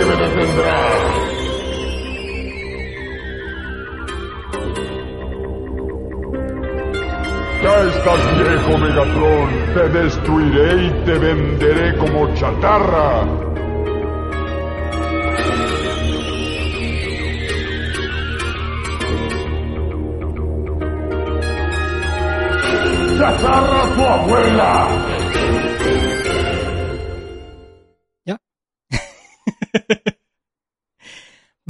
me. Ya estás viejo, Megatron. Te destruiré y te venderé como chatarra. ¡Chatarra tu abuela!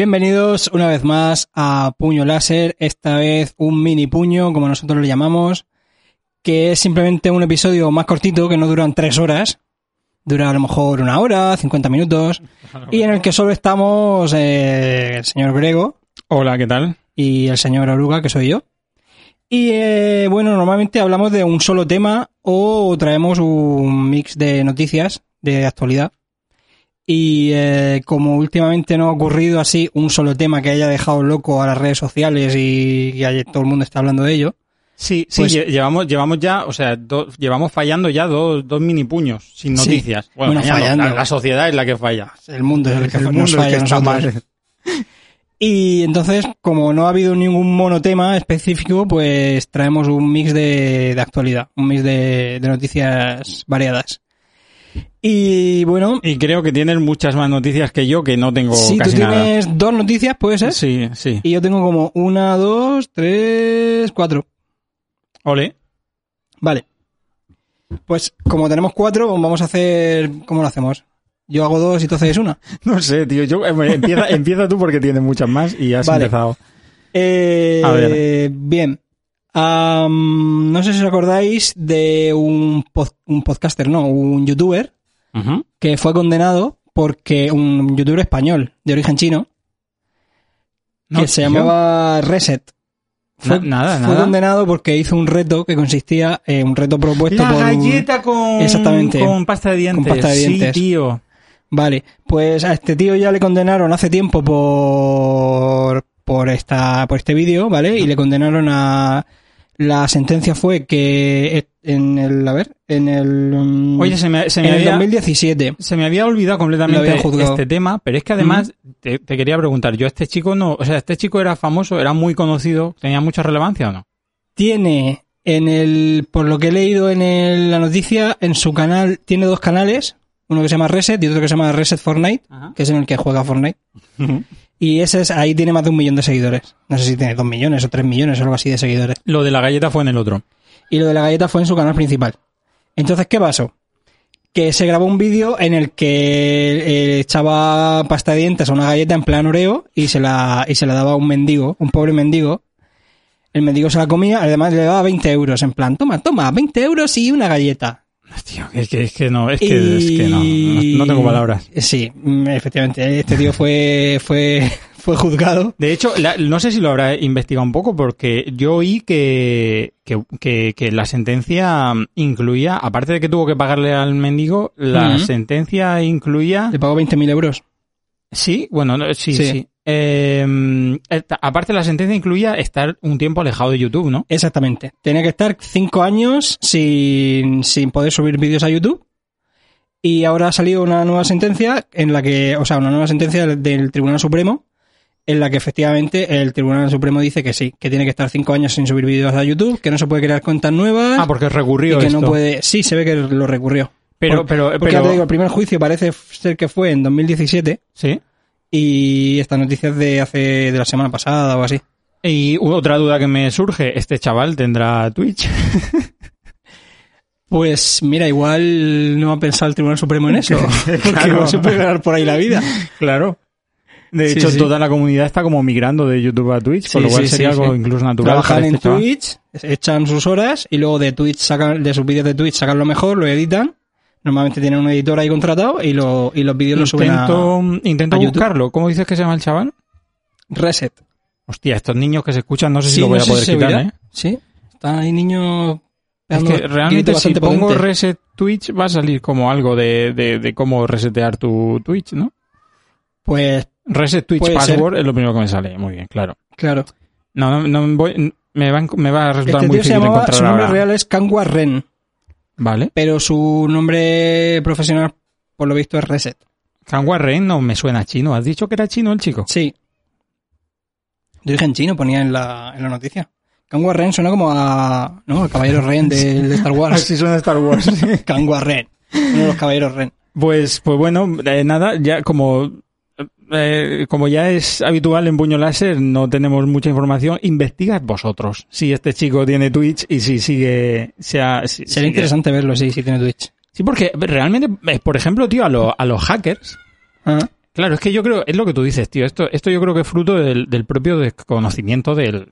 Bienvenidos una vez más a Puño Láser, esta vez un mini puño, como nosotros lo llamamos, que es simplemente un episodio más cortito, que no duran tres horas, dura a lo mejor una hora, 50 minutos, y en el que solo estamos eh, el señor Grego Hola, ¿qué tal? y el señor Oruga, que soy yo. Y eh, bueno, normalmente hablamos de un solo tema o traemos un mix de noticias de actualidad. Y eh, como últimamente no ha ocurrido así un solo tema que haya dejado loco a las redes sociales y, todo el mundo está hablando de ello, Sí, sí, Pues- lle- llevamos, llevamos ya, o sea, do- llevamos fallando ya dos, dos mini puños sin Sí. noticias. Bueno, fallando. La, la sociedad es la que falla. el mundo es el que El nos mundo es falla que mal. Y entonces, como no ha habido ningún monotema específico, pues traemos un mix de, de actualidad, un mix de, de noticias variadas. Y bueno, Y creo que tienes muchas más noticias que yo que no tengo si tú casi nada. tienes dos noticias, puede ser. Sí, sí. Y yo tengo como una, dos, tres, cuatro. Ole. Vale. Pues como tenemos cuatro, vamos a hacer... ¿Cómo lo hacemos? Yo hago dos y tú haces una. No sé, tío. Yo, eh, empieza, empieza tú porque tienes muchas más y has Vale. empezado. Eh, A ver. Bien. No sé si os acordáis de un, pod- un podcaster, no, un youtuber Que fue condenado porque un youtuber español de origen chino No, que se llamaba Reset. Fue, Na- nada, fue nada. condenado porque hizo un reto que consistía en un reto propuesto La por un- galleta con, Exactamente. con pasta de dientes. Con pasta de dientes. Sí, tío. Vale, pues a este tío ya le condenaron hace tiempo por por esta por este vídeo, ¿vale? Y le condenaron a la sentencia fue que en el a ver, en el mm, Oye, se me, se en me el había... 2017. Se me había olvidado completamente juzgado. este tema, pero es que además te, te quería preguntar, yo este chico no, o sea, este chico era famoso, era muy conocido, tenía mucha relevancia o no? Tiene en el por lo que he leído en el- la noticia en su canal tiene dos canales, uno que se llama Reset y otro que se llama Reset Fortnite, Ajá. que es en el que juega Fortnite. Y ese es, ahí tiene más de un millón de seguidores. No sé si tiene dos millones o tres millones o algo así de seguidores. Lo de la galleta fue en el otro. y lo de la galleta fue en su canal principal. Entonces, ¿qué pasó? Que se grabó un vídeo en el que eh, echaba pasta de dientes a una galleta en plan oreo y se la, y se la daba a un mendigo, un pobre mendigo. El mendigo se la comía, además le daba 20 euros, en plan, toma, toma, 20 euros y una galleta. Tío, es que, es que no, es que, es que no, no, tengo palabras. Sí, mm, efectivamente, este tío fue, fue, fue juzgado. De hecho, la- no sé si lo habrá investigado un poco, porque yo oí que, que, que, que la sentencia incluía, aparte de que tuvo que pagarle al mendigo, la sentencia incluía Le pagó 20.000 euros. Sí, bueno, no, sí, Sí. sí. Eh, aparte la sentencia incluía estar un tiempo alejado de YouTube, ¿no? Exactamente. Tenía que estar cinco años sin, sin poder subir vídeos a YouTube. Y ahora ha salido una nueva sentencia en la que, o sea, una nueva sentencia del, Tribunal Supremo en la que efectivamente el Tribunal Supremo dice que sí, que tiene que estar cinco años sin subir vídeos a YouTube, que no se puede crear cuentas nuevas Ah, porque y recurrió que esto. no puede. Sí, se ve que lo recurrió. Pero, Por- pero, Porque pero, ya te digo, el primer juicio parece ser que fue en 2017 sí. Y esta noticia es de hace de la semana pasada o así. Y otra duda que me surge, ¿este chaval tendrá Twitch? Pues mira, igual no ha pensado el Tribunal Supremo en eso. Porque Claro. no se puede ganar por ahí la vida. claro. De Sí, hecho, sí. toda la comunidad está como migrando de YouTube a Twitch, Sí, con lo cual sería algo incluso natural. Trabajan para en este chaval. Twitch, echan sus horas y luego de Twitch sacan, de sus vídeos de Twitch sacan lo mejor, lo editan. Normalmente tienen un editor ahí contratado y, lo, y los vídeos los suben a Intento, a buscarlo. ¿Cómo dices que se llama el chaval? Reset. Hostia, estos niños que se escuchan no sé si Sí, lo voy no a poder si quitar. ¿eh? Sí, están ahí niños Es que realmente si pongo reset Twitch va a salir como algo de, de, de cómo resetear tu Twitch, ¿no? Pues Reset Twitch password es lo primero que me sale. Muy bien, claro. claro. No, no, no voy, me, va, me va a resultar Este muy tío se difícil llamaba, encontrar su nombre ahora. real es Kangwa Ren, Vale. pero su nombre profesional, por lo visto, es Reset. Kang Warren no me suena chino. ¿Has dicho que era chino el chico? Sí. De origen chino ponía en la, en la noticia. Kangwa Ren suena como a. ¿No? El caballero Ren de, de Star Wars. Así suena Star Wars. Kangwa Ren. Uno de los caballeros Ren. Pues, pues bueno, eh, nada, ya como, eh, como ya es habitual en Puño Láser, no tenemos mucha información. Investigad vosotros si este chico tiene Twitch y si sigue. Sea, si- Sería sigue- interesante verlo, sí, si tiene Twitch. Sí, porque realmente, eh, por ejemplo, tío, a, lo- a los hackers. Ah, Claro, es que yo creo, es lo que tú dices, tío. Esto, esto yo creo que es fruto del, del propio desconocimiento del,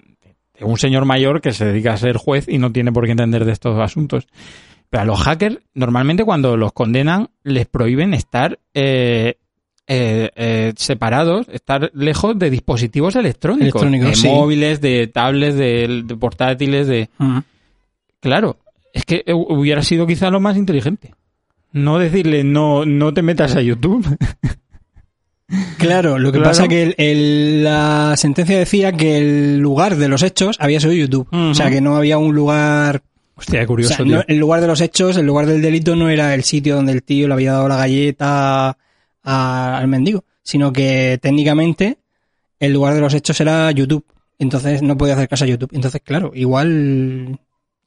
de un señor mayor que se dedica a ser juez y no tiene por qué entender de estos asuntos. Pero a los hackers, normalmente cuando los condenan, les prohíben estar eh, eh, eh, separados, estar lejos de dispositivos electrónicos. Electrónicos, de sí. móviles, de tablets, de, de portátiles, de... Claro, es que hu- hubiera sido quizá lo más inteligente. No decirle, no, no te metas a YouTube. Claro, lo que Claro. pasa que el- el- la sentencia decía que el lugar de los hechos había sido YouTube. O sea, que no había un lugar... Hostia, O curioso, sea, tío. no- el lugar de los hechos, el lugar del delito no era el sitio donde el tío le había dado la galleta a- al mendigo, sino que técnicamente el lugar de los hechos era YouTube. Entonces no podía hacer caso a YouTube. Entonces, claro, igual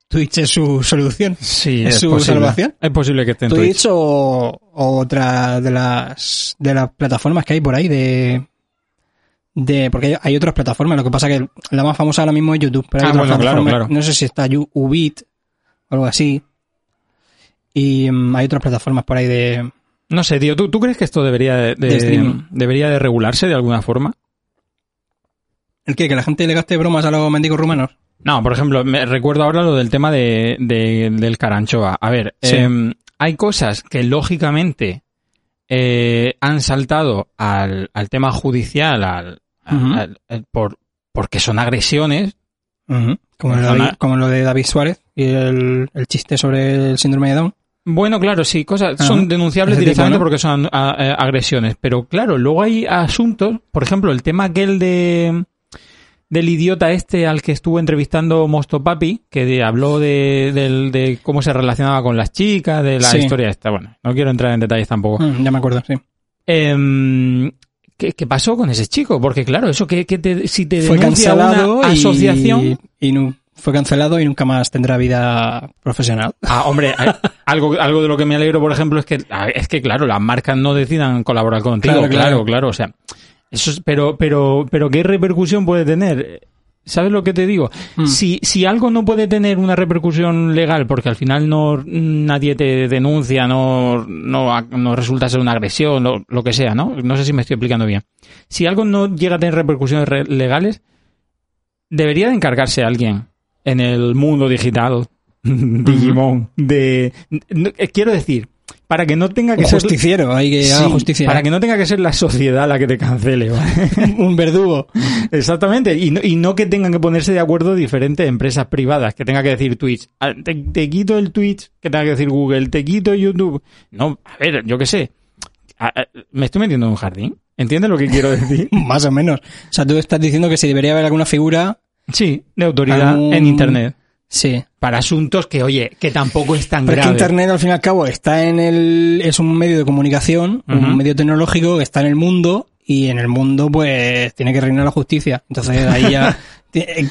Twitch es su solución. Sí, ¿Es es, su posible. salvación? Es posible que esté en Twitch, Twitch. o, o otra de las de las plataformas que hay por ahí de de porque hay, otras plataformas lo que pasa que la más famosa ahora mismo es YouTube pero hay Ah, otras bueno, plataformas, claro. no sé si está Ubit o algo así y mm, hay otras plataformas por ahí de No sé, tío, ¿tú, tú crees que esto debería de, debería de regularse de alguna forma? el que que la gente le gaste bromas a los mendigos rumanos No, por ejemplo, me recuerdo ahora lo del tema de, de- del caranchoa. A ver, Sí. em, hay cosas que lógicamente eh, han saltado al, al tema judicial al, por, porque son agresiones. como, lo de Perdona. David, como lo de David Suárez y el, el chiste sobre el síndrome de Down Bueno, claro, sí, cosas Ajá. son denunciables Ese tipo, directamente ¿no? porque son a- a- agresiones. Pero claro, luego hay asuntos, por ejemplo, el tema aquel de del idiota este al que estuvo entrevistando Mosto Papi, que de- habló de, del- de cómo se relacionaba con las chicas, de la Sí. historia esta. Bueno, no quiero entrar en detalles tampoco. Mm, ya me acuerdo sí Em, ¿qué, qué pasó con ese chico? Porque claro, eso que, que te- si te fue denuncia cancelado una asociación... y, nu- fue cancelado y nunca más tendrá vida profesional Ah, hombre, eh, algo, algo de lo que me alegro, por ejemplo, es que, es que, claro, las marcas no decidan colaborar contigo. Claro, Claro, claro. claro, o sea, eso es- pero, pero, pero ¿qué repercusión puede tener? ¿Sabes lo que te digo? Mm. Si, si algo no puede tener una repercusión legal porque al final no, nadie te denuncia, no, no, no resulta ser una agresión, lo, lo que sea, ¿no? No sé si me estoy explicando bien. Si algo no llega a tener repercusiones re- legales, debería de encargarse alguien en el mundo digital, Digimon, de... eh, quiero decir, para que no tenga que ser... justiciero hay que Sí, justicia para que no tenga que ser la sociedad la que te cancele, ¿vale? un verdugo Exactamente, y no, y no que tengan que ponerse de acuerdo diferentes empresas privadas, que tenga que decir Twitch, ah, te, te quito el Twitch, que tenga que decir Google, te quito YouTube. No, a ver, yo qué sé. Ah, ah, Me estoy metiendo en un jardín. ¿Entiendes lo que quiero decir? más o menos o sea tú estás diciendo que si debería haber alguna figura Sí, de autoridad en Internet. sí. Para asuntos que, oye, que tampoco es tan pero es que internet al fin y al cabo está en el es un medio de comunicación un medio tecnológico que está en el mundo y en el mundo pues tiene que reinar la justicia. Entonces ahí ya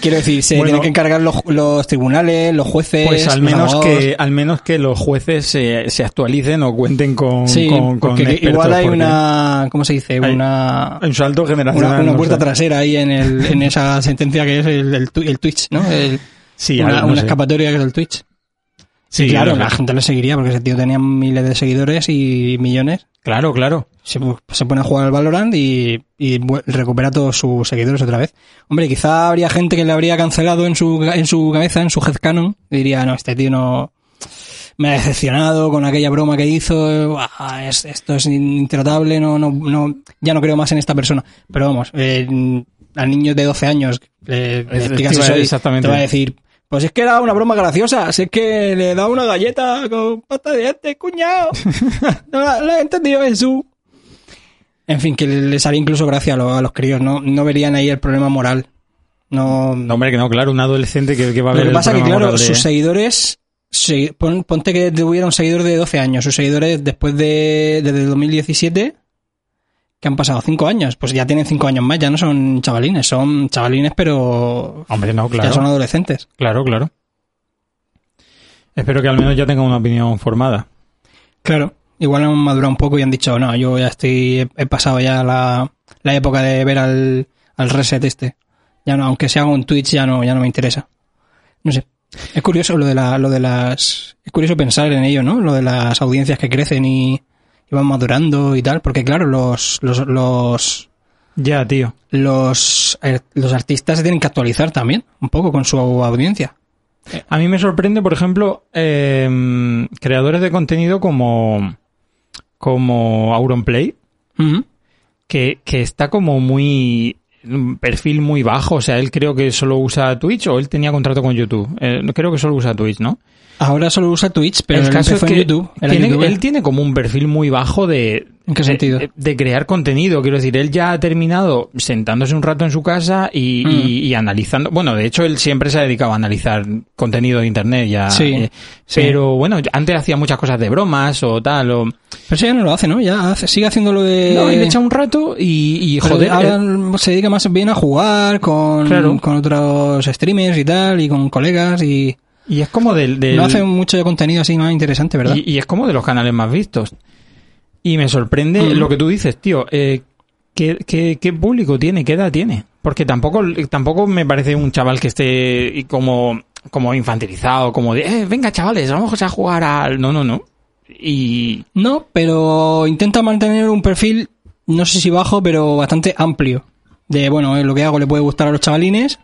quiero decir se Bueno. tienen que encargar los, los tribunales los jueces Pues al menos abogados. que al menos que los jueces se, se actualicen o cuenten con, sí con, con porque expertos, igual hay porque una cómo se dice Hay- una un salto generacional. una, una no puerta sé. trasera ahí en, el, en esa sentencia que es el, el, tu- el Twitch, ¿no? El- Sí, una, no una escapatoria que es el Twitch. Sí, claro, la gente le seguiría porque ese tío tenía miles de seguidores y millones. Claro, claro. Se, se pone a jugar al Valorant y, recupera todos sus seguidores otra vez. Hombre, quizá habría gente que le habría cancelado en su, en su cabeza, en su headcanon, y diría, no, este tío no... Me ha decepcionado con aquella broma que hizo, es- esto es intratable, no, no, no, ya no creo más en esta persona. Pero vamos, eh, al niño de 12 años le explicas eso y exactamente. te va a decir, pues es que era una broma graciosa, si es que le da una galleta con pasta de dientes, cuñado. No la, la he entendido Jesús. En fin, que les haría incluso gracia a los, a los críos, ¿no? No verían ahí el problema moral. No. No, hombre, que no, claro, un adolescente que, que va a Lo ver que el pasa es que, claro, de- sus seguidores. pon- ponte que tuviera un seguidor de 12 años. Sus seguidores, después de. Desde el 2017, que han pasado cinco años, pues ya tienen cinco años más, ya no son chavalines, son chavalines, pero Hombre, no, claro. ya son adolescentes. Claro, claro. Espero que al menos ya tenga una opinión formada. Claro, igual han madurado un poco y han dicho, no, yo ya estoy, he, he pasado ya la, la época de ver al, al reset este. Ya no, aunque sea un Twitch, ya no, ya no me interesa. No sé. Es curioso lo de la, lo de las, es curioso pensar en ello, ¿no? Lo de las audiencias que crecen y, y van madurando y tal, porque claro, los, los, los, Ya, tío. los, eh, los artistas se tienen que actualizar también, un poco con su audiencia. A mí me sorprende, por ejemplo, eh, creadores de contenido como, como Auronplay, que, que está como muy un perfil muy bajo, o sea, él creo que solo usa Twitch o él tenía contrato con YouTube. Eh, creo que solo usa Twitch, ¿no? Ahora solo usa Twitch, pero el él caso es que en YouTube. tiene- él tiene como un perfil muy bajo de... ¿En qué sentido? De, de crear contenido, quiero decir, él ya ha terminado sentándose un rato en su casa y, Mm. y- y analizando... Bueno, de hecho, él siempre se ha dedicado a analizar contenido de Internet ya. Sí, eh, sí. Pero bueno, antes hacía muchas cosas de bromas o tal, o... Pero eso ya no lo hace, ¿no? Ya hace- sigue haciendo lo de... No, y le echa un rato y, y joder... ahora eh, se dedica más bien a jugar con, Claro. con otros streamers y tal, y con colegas, y y es como del... del- no hace mucho de contenido así más interesante, ¿verdad? Y, y es como de los canales más vistos. Y me sorprende Mm. lo que tú dices, tío. Eh, ¿qué, qué, qué público tiene? ¿Qué edad tiene? Porque tampoco, tampoco me parece un chaval que esté como, como infantilizado, como de, eh, venga chavales, vamos a jugar al... No, no, no. Y... No, pero intenta mantener un perfil, no sé si bajo, pero bastante amplio. De, bueno, eh, lo que hago le puede gustar a los chavalines,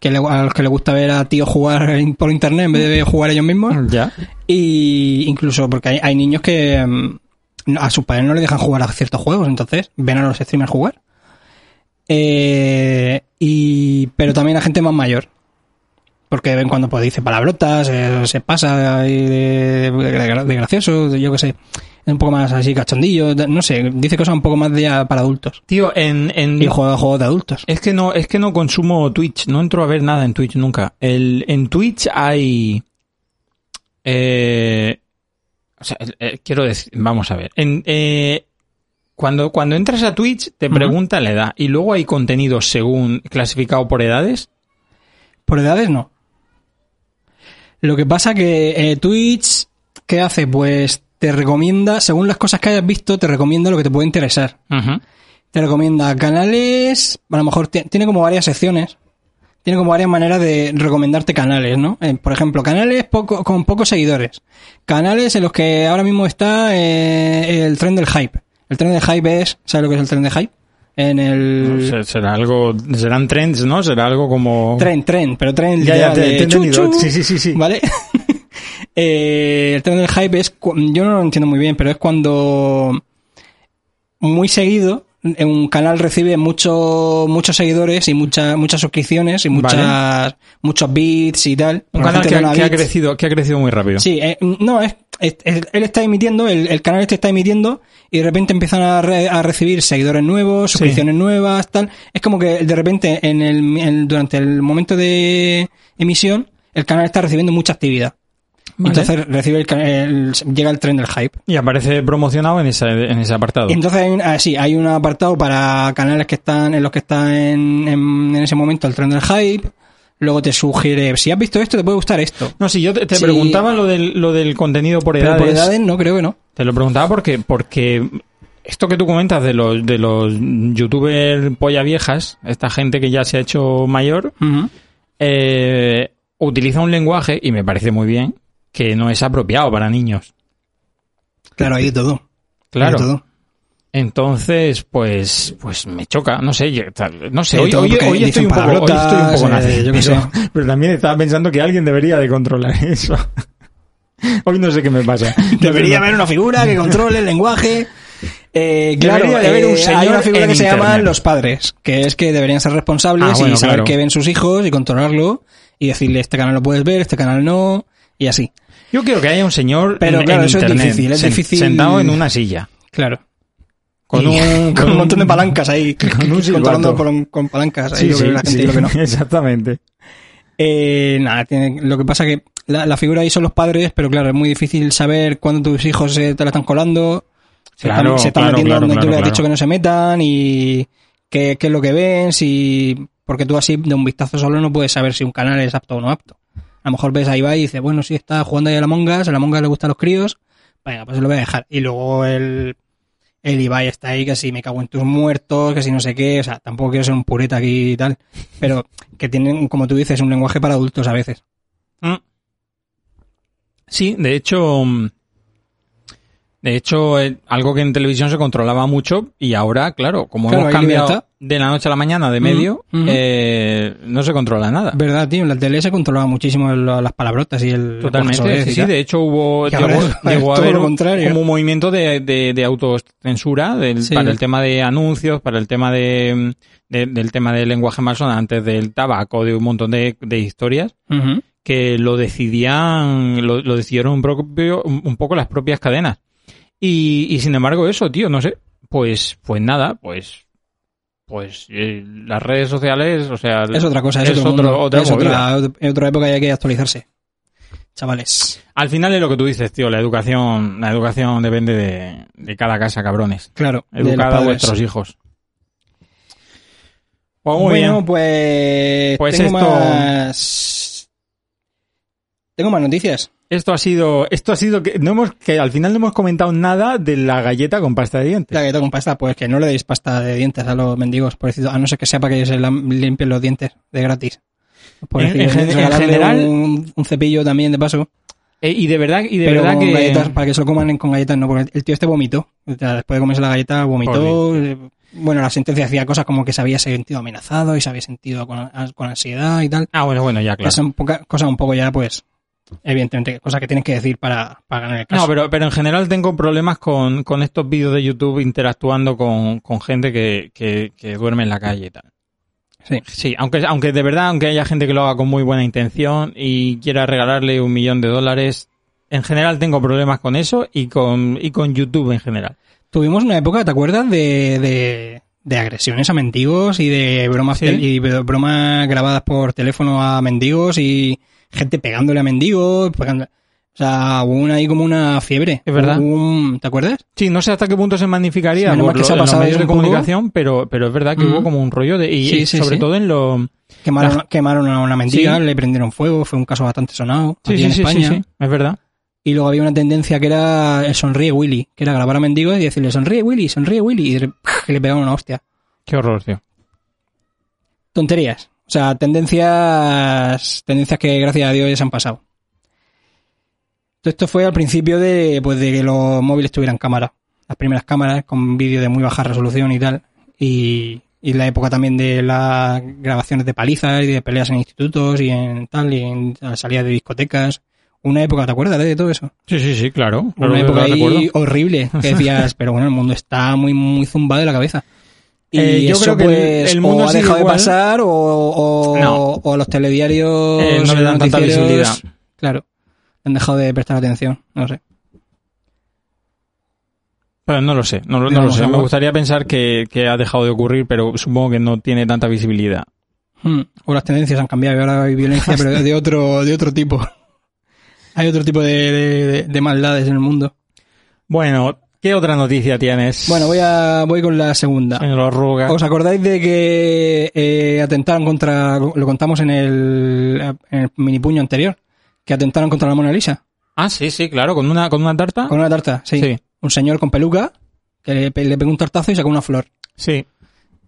que le- a los que les gusta ver a tíos jugar por internet en vez de jugar ellos mismos. Ya. Y incluso porque hay, hay niños que mm, a sus padres no le dejan jugar a ciertos juegos, entonces ven a los streamers jugar. Eh, y, pero también a gente más mayor. Porque de vez en cuando pues, dice palabrotas, eh, se pasa ahí de, de- de gracioso, yo qué sé. Es un poco más así cachondillo, no sé, dice cosas un poco más para adultos. Tío, en... en... Y juega juegos de adultos. Es que no, es que no consumo Twitch, no entro a ver nada en Twitch nunca. El, en Twitch hay, eh, o sea, quiero decir, vamos a ver, en, eh, cuando, cuando entras a Twitch te pregunta la edad y luego hay contenido según clasificado por edades. Por edades no. Lo que pasa que eh, Twitch, ¿qué hace? Pues te recomienda, según las cosas que hayas visto, te recomienda lo que te puede interesar. Te recomienda canales, a lo mejor ti- tiene como varias secciones. Tiene como varias maneras de recomendarte canales, ¿no? Eh, por ejemplo, canales poco, con pocos seguidores. Canales en los que ahora mismo está eh, el tren del hype. El tren del hype es, ¿sabes lo que es el tren del hype? En el... Se- Será algo, serán trends, ¿no? Será algo como... Tren, tren, pero tren Ya, ya, te- te chu, Sí, sí, sí, sí. ¿Vale? Eh, el tren del hype es, yo no lo entiendo muy bien, pero es cuando muy seguido un canal recibe mucho, muchos seguidores y muchas muchas suscripciones y muchas muchos bits y tal. Un canal que, ha- que crecido, que ha crecido muy rápido. Sí, eh, no, es, él está emitiendo, el, el canal este está emitiendo y de repente empiezan a, re- a recibir seguidores nuevos, Sí. suscripciones nuevas, tal. Es como que de repente en el, en- durante el momento de emisión el canal está recibiendo mucha actividad. Vale. Entonces recibe el, ca- el- llega el tren del hype. Y aparece promocionado en ese, en ese apartado. Y entonces hay un, ah, sí, hay un apartado para canales que están en los que está en, en, en ese momento el tren del hype. Luego te sugiere, si has visto esto, te puede gustar esto. No, si yo te, te Sí. preguntaba lo del, lo del contenido por Pero edades. por edades no, creo que no. Te lo preguntaba porque, porque esto que tú comentas de los, de los youtubers polla viejas, esta gente que ya se ha hecho mayor, eh, utiliza un lenguaje, y me parece muy bien, que no es apropiado para niños. Claro, hay de todo. Hay Claro. de todo. Entonces, pues, pues me choca, no sé, no sé, hoy, estoy un poco, hoy estoy un palabrotas, poco eh, nazi, yo qué pero, sé. pero también estaba pensando que alguien debería de controlar eso. Hoy no sé qué me pasa. Debería haber una figura que controle el lenguaje. Eh, claro, Debería de haber un eh, señor hay una figura que se llama los padres, que es que deberían ser responsables Ah, bueno, y saber claro. qué ven sus hijos y controlarlo y decirle este canal lo puedes ver, este canal no y así. Yo quiero que haya un señor Pero en, claro, en eso es difícil, es difícil- sentado en una silla. Claro. Con un, con un montón de palancas ahí, con un controlando con, con palancas ahí Sí, lo que sí, ve la gente sí, y lo que no. exactamente. Eh, nada, tiene- lo que pasa que la, la figura ahí son los padres, pero claro, es muy difícil saber cuándo tus hijos se te la están colando. Se Claro, están, se están claro, metiendo claro, donde tú le has dicho que no se metan y qué, qué es lo que ven, si... Porque tú así de un vistazo solo no puedes saber si un canal es apto o no apto. A lo mejor ves a Ibai y dices, bueno, sí, está jugando ahí a la Mongas, a la Mongas le gustan los críos, venga, pues se lo voy a dejar. Y luego el, el Ibai está ahí que si me cago en tus muertos, que si no sé qué, o sea, tampoco quiero ser un pureta aquí y tal, pero que tienen, como tú dices, un lenguaje para adultos a veces. Mm. Sí, de hecho, mm, de hecho, eh, algo que en televisión se controlaba mucho y ahora, claro, como Claro, hemos cambiado libertad. de la noche a la mañana de medio, eh, no se controla nada. Verdad, tío, en la tele se controlaba muchísimo las palabrotas y el... Totalmente, sí, de hecho hubo, llegó, es- llegó a haber un- como un movimiento de, de, de autocensura del- Sí. para el tema de anuncios, para el tema de, de- del tema del lenguaje malsonante, del tabaco, de un montón de, de historias que lo decidían, lo, lo decidieron un, propio, un, un poco las propias cadenas. Y, y sin embargo eso, tío, no sé, pues, pues nada, pues, pues eh, las redes sociales, o sea, Es otra cosa, es, es otro, otra es otra, es otra época y hay que actualizarse. Chavales. al final es lo que tú dices, tío, la educación, la educación depende de, de cada casa, cabrones. Claro. Educad a vuestros hijos. Pues muy bueno, bien. pues, Pues tengo esto- más... Tengo más noticias. Esto ha sido, esto ha sido que no hemos, que al final no hemos comentado nada de la galleta con pasta de dientes. La galleta con pasta, pues que no le deis pasta de dientes a los mendigos, pobrecito, a no ser que sea para que se la- limpien los dientes de gratis. Pobrecillos, en gen- en regalarle general- un, un cepillo también de paso, Eh, y de verdad, y de pero verdad que galletas, para que se lo coman con galletas no, porque el tío este vomitó. O sea, después de comerse la galleta, vomitó. eh, Bueno, la sentencia decía cosas como que se había sentido amenazado y se había sentido con, con ansiedad y tal. Ah, bueno, bueno, ya, claro. Que son poca- cosas un poco ya, pues, evidentemente, cosas que tienes que decir para, para ganar el caso. No, pero, pero en general tengo problemas con, con estos vídeos de YouTube interactuando con, con gente que, que, que duerme en la calle y tal. Sí. Sí, aunque, aunque de verdad, aunque haya gente que lo haga con muy buena intención y quiera regalarle un millón de dólares, en general tengo problemas con eso y con, y con YouTube en general. Tuvimos una época, ¿te acuerdas? De, de, de agresiones a mendigos y de bromas, Sí. y bromas grabadas por teléfono a mendigos y gente pegándole a mendigos. pegando- o sea, hubo una, ahí como una fiebre. Es verdad. Un- ¿Te acuerdas? Sí, no sé hasta qué punto se magnificaría Sí, por que se ha lo- en los pasado medios de poco. comunicación, pero, pero es verdad que Mm. hubo como un rollo de, y Sí, sí, sobre todo en lo, Quemaron, La- quemaron a una mendiga, le prendieron fuego, fue un caso bastante sonado sí, aquí en España. sí, sí, es verdad. Y luego había una tendencia que era el sonríe Willy, que era grabar a mendigos y decirle sonríe Willy, sonríe Willy, y le pegaban una hostia. Qué horror, tío. tonterías. O sea, tendencias, tendencias que gracias a Dios ya se han pasado. Todo esto fue al principio de, pues, de que los móviles tuvieran cámara. Las primeras cámaras con vídeo de muy baja resolución y tal. Y, y la época también de las grabaciones de palizas y de peleas en institutos y en tal, y en salidas de discotecas. Una época, ¿te acuerdas de todo eso? Sí, sí, sí, claro. Una época ahí horrible. Que decías, pero bueno, el mundo está muy, muy zumbado de la cabeza. Y Eh, yo eso, creo que el- pues, el mundo o ha dejado igual. de pasar o, o, No. o a los telediarios Eh, no le dan tanta visibilidad. Claro, han dejado de prestar atención, no sé. Pero no lo sé, no, lo- no sé. Me gustaría pensar que, que ha dejado de ocurrir, pero supongo que no tiene tanta visibilidad. Hmm, O las tendencias han cambiado y ahora hay violencia, pero de otro, de otro tipo. Hay otro tipo de- de maldades en el mundo. Bueno, ¿qué otra noticia tienes? Bueno, voy a voy con la segunda. Señor Arruga. ¿Os acordáis de que eh, atentaron contra, lo contamos en el, en el mini puño anterior, que atentaron contra la Mona Lisa? Ah, sí, sí, claro, con una, con una tarta. Con una tarta, sí. Sí. Un señor con peluca que le, le pegó un tartazo y sacó una flor. Sí.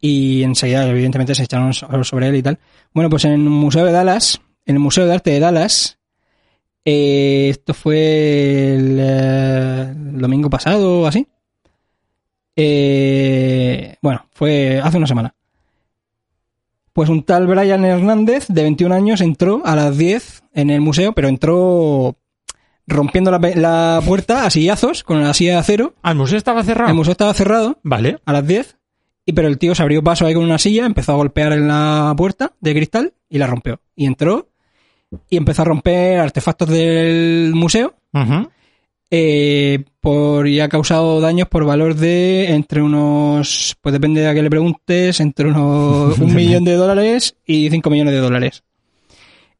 Y enseguida, evidentemente, se echaron so- sobre él y tal. Bueno, pues en el Museo de Dallas, en el Museo de Arte de Dallas, eh, esto fue el, eh, el domingo pasado o así. Eh, bueno, fue hace una semana. Pues un tal Brian Hernández, de 21 años, entró a las 10 en el museo, pero entró rompiendo la, la puerta a sillazos con la silla de acero. Ah, ¿el museo estaba cerrado? El museo estaba cerrado Vale. a las 10, y pero el tío se abrió paso ahí con una silla, empezó a golpear en la puerta de cristal y la rompió. Y entró y empezó a romper artefactos del museo eh, por, y ha causado daños por valor de entre unos, pues depende de a qué le preguntes, entre unos un millón de dólares y cinco millones de dólares.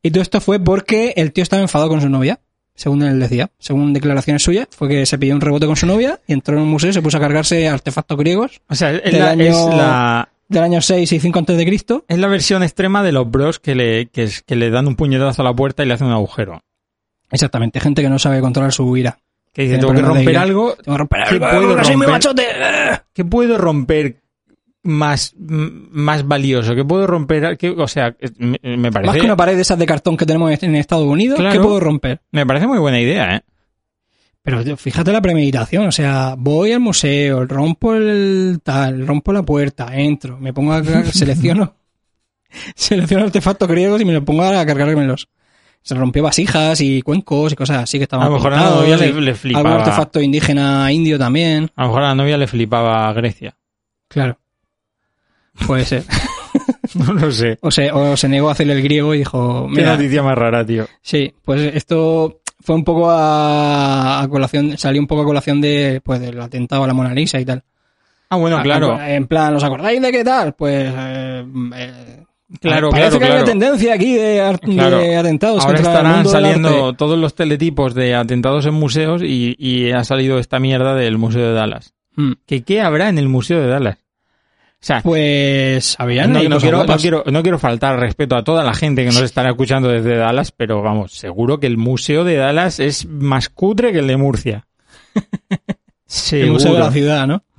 Y todo esto fue porque el tío estaba enfadado con su novia. según él decía, según declaraciones suyas, fue que se pidió un rebote con su novia y entró en un museo y se puso a cargarse artefactos griegos O sea, la, año- es la, del año 6 y 5 antes de Cristo. es la versión extrema de los bros que le, que, le dan un puñetazo a la puerta y le hacen un agujero. Exactamente, gente que no sabe controlar su ira. Que dice, tengo que romper algo, Tengo que romper ¿Qué algo, puedo porque soy muy romper? machote. ¿qué puedo romper más, más valioso? ¿Qué puedo romper? ¿Qué- o sea, me, me Más parece, que una pared de esas de cartón que tenemos en Estados Unidos, Claro. ¿qué puedo romper? me parece muy buena idea, ¿eh? Pero fíjate la premeditación, o sea, voy al museo, rompo el tal, rompo la puerta, entro, me pongo a selecciono selecciono artefactos griegos y me los pongo a cargármelos. Se rompió vasijas y cuencos y cosas así que estaban A lo mejor a la novia le, algún flipaba. artefacto indígena indio también. A lo mejor a la novia le flipaba a Grecia. Claro. Puede ser. No lo sé. O se, o se negó a hacer el griego y dijo, Qué noticia más rara, tío. Sí, pues esto fue un poco a, a colación, salió un poco a colación de, pues, del atentado a la Mona Lisa y tal. Ah, bueno, Ah, claro. En plan, ¿os acordáis de qué tal? Pues, eh, eh, Claro, parece claro, que hay claro. una tendencia aquí de, ar- Claro. de atentados Ahora contra el estarán mundo del saliendo arte. todos los teletipos de atentados en museos y, y ha salido esta mierda del Museo de Dallas. Mm. ¿Qué, ¿Qué habrá en el Museo de Dallas? O sea, Pues, habían no, no quiero, no, quiero, no quiero faltar al respeto a toda la gente que nos estará escuchando desde Dallas, pero vamos, seguro que el Museo de Dallas es más cutre que el de Murcia. Seguro. El museo de la ciudad, ¿no?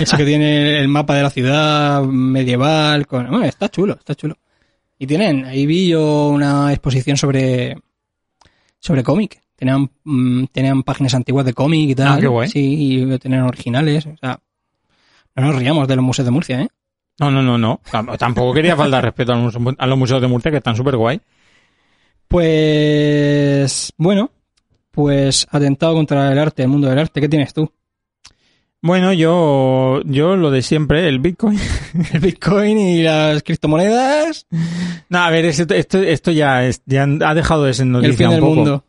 Ese que tiene el mapa de la ciudad medieval. Con... bueno, está chulo, está chulo. Y tienen, ahí vi yo una exposición sobre sobre cómic. Tenían, mm, tenían páginas antiguas de cómic y tal. Ah, qué guay. Sí, y tenían originales. O sea, no nos riamos de los museos de Murcia, ¿eh? No, no, no, no. Tam- Tampoco quería faltar respeto a los, muse- a los museos de Murcia, que están súper guay. Pues, bueno, pues atentado contra el arte, el mundo del arte. ¿Qué tienes tú? Bueno, yo, yo lo de siempre, el Bitcoin. El Bitcoin y las criptomonedas No, a ver, esto, esto, esto ya, es, ya ha dejado de ser y el noticia fin un del poco. mundo.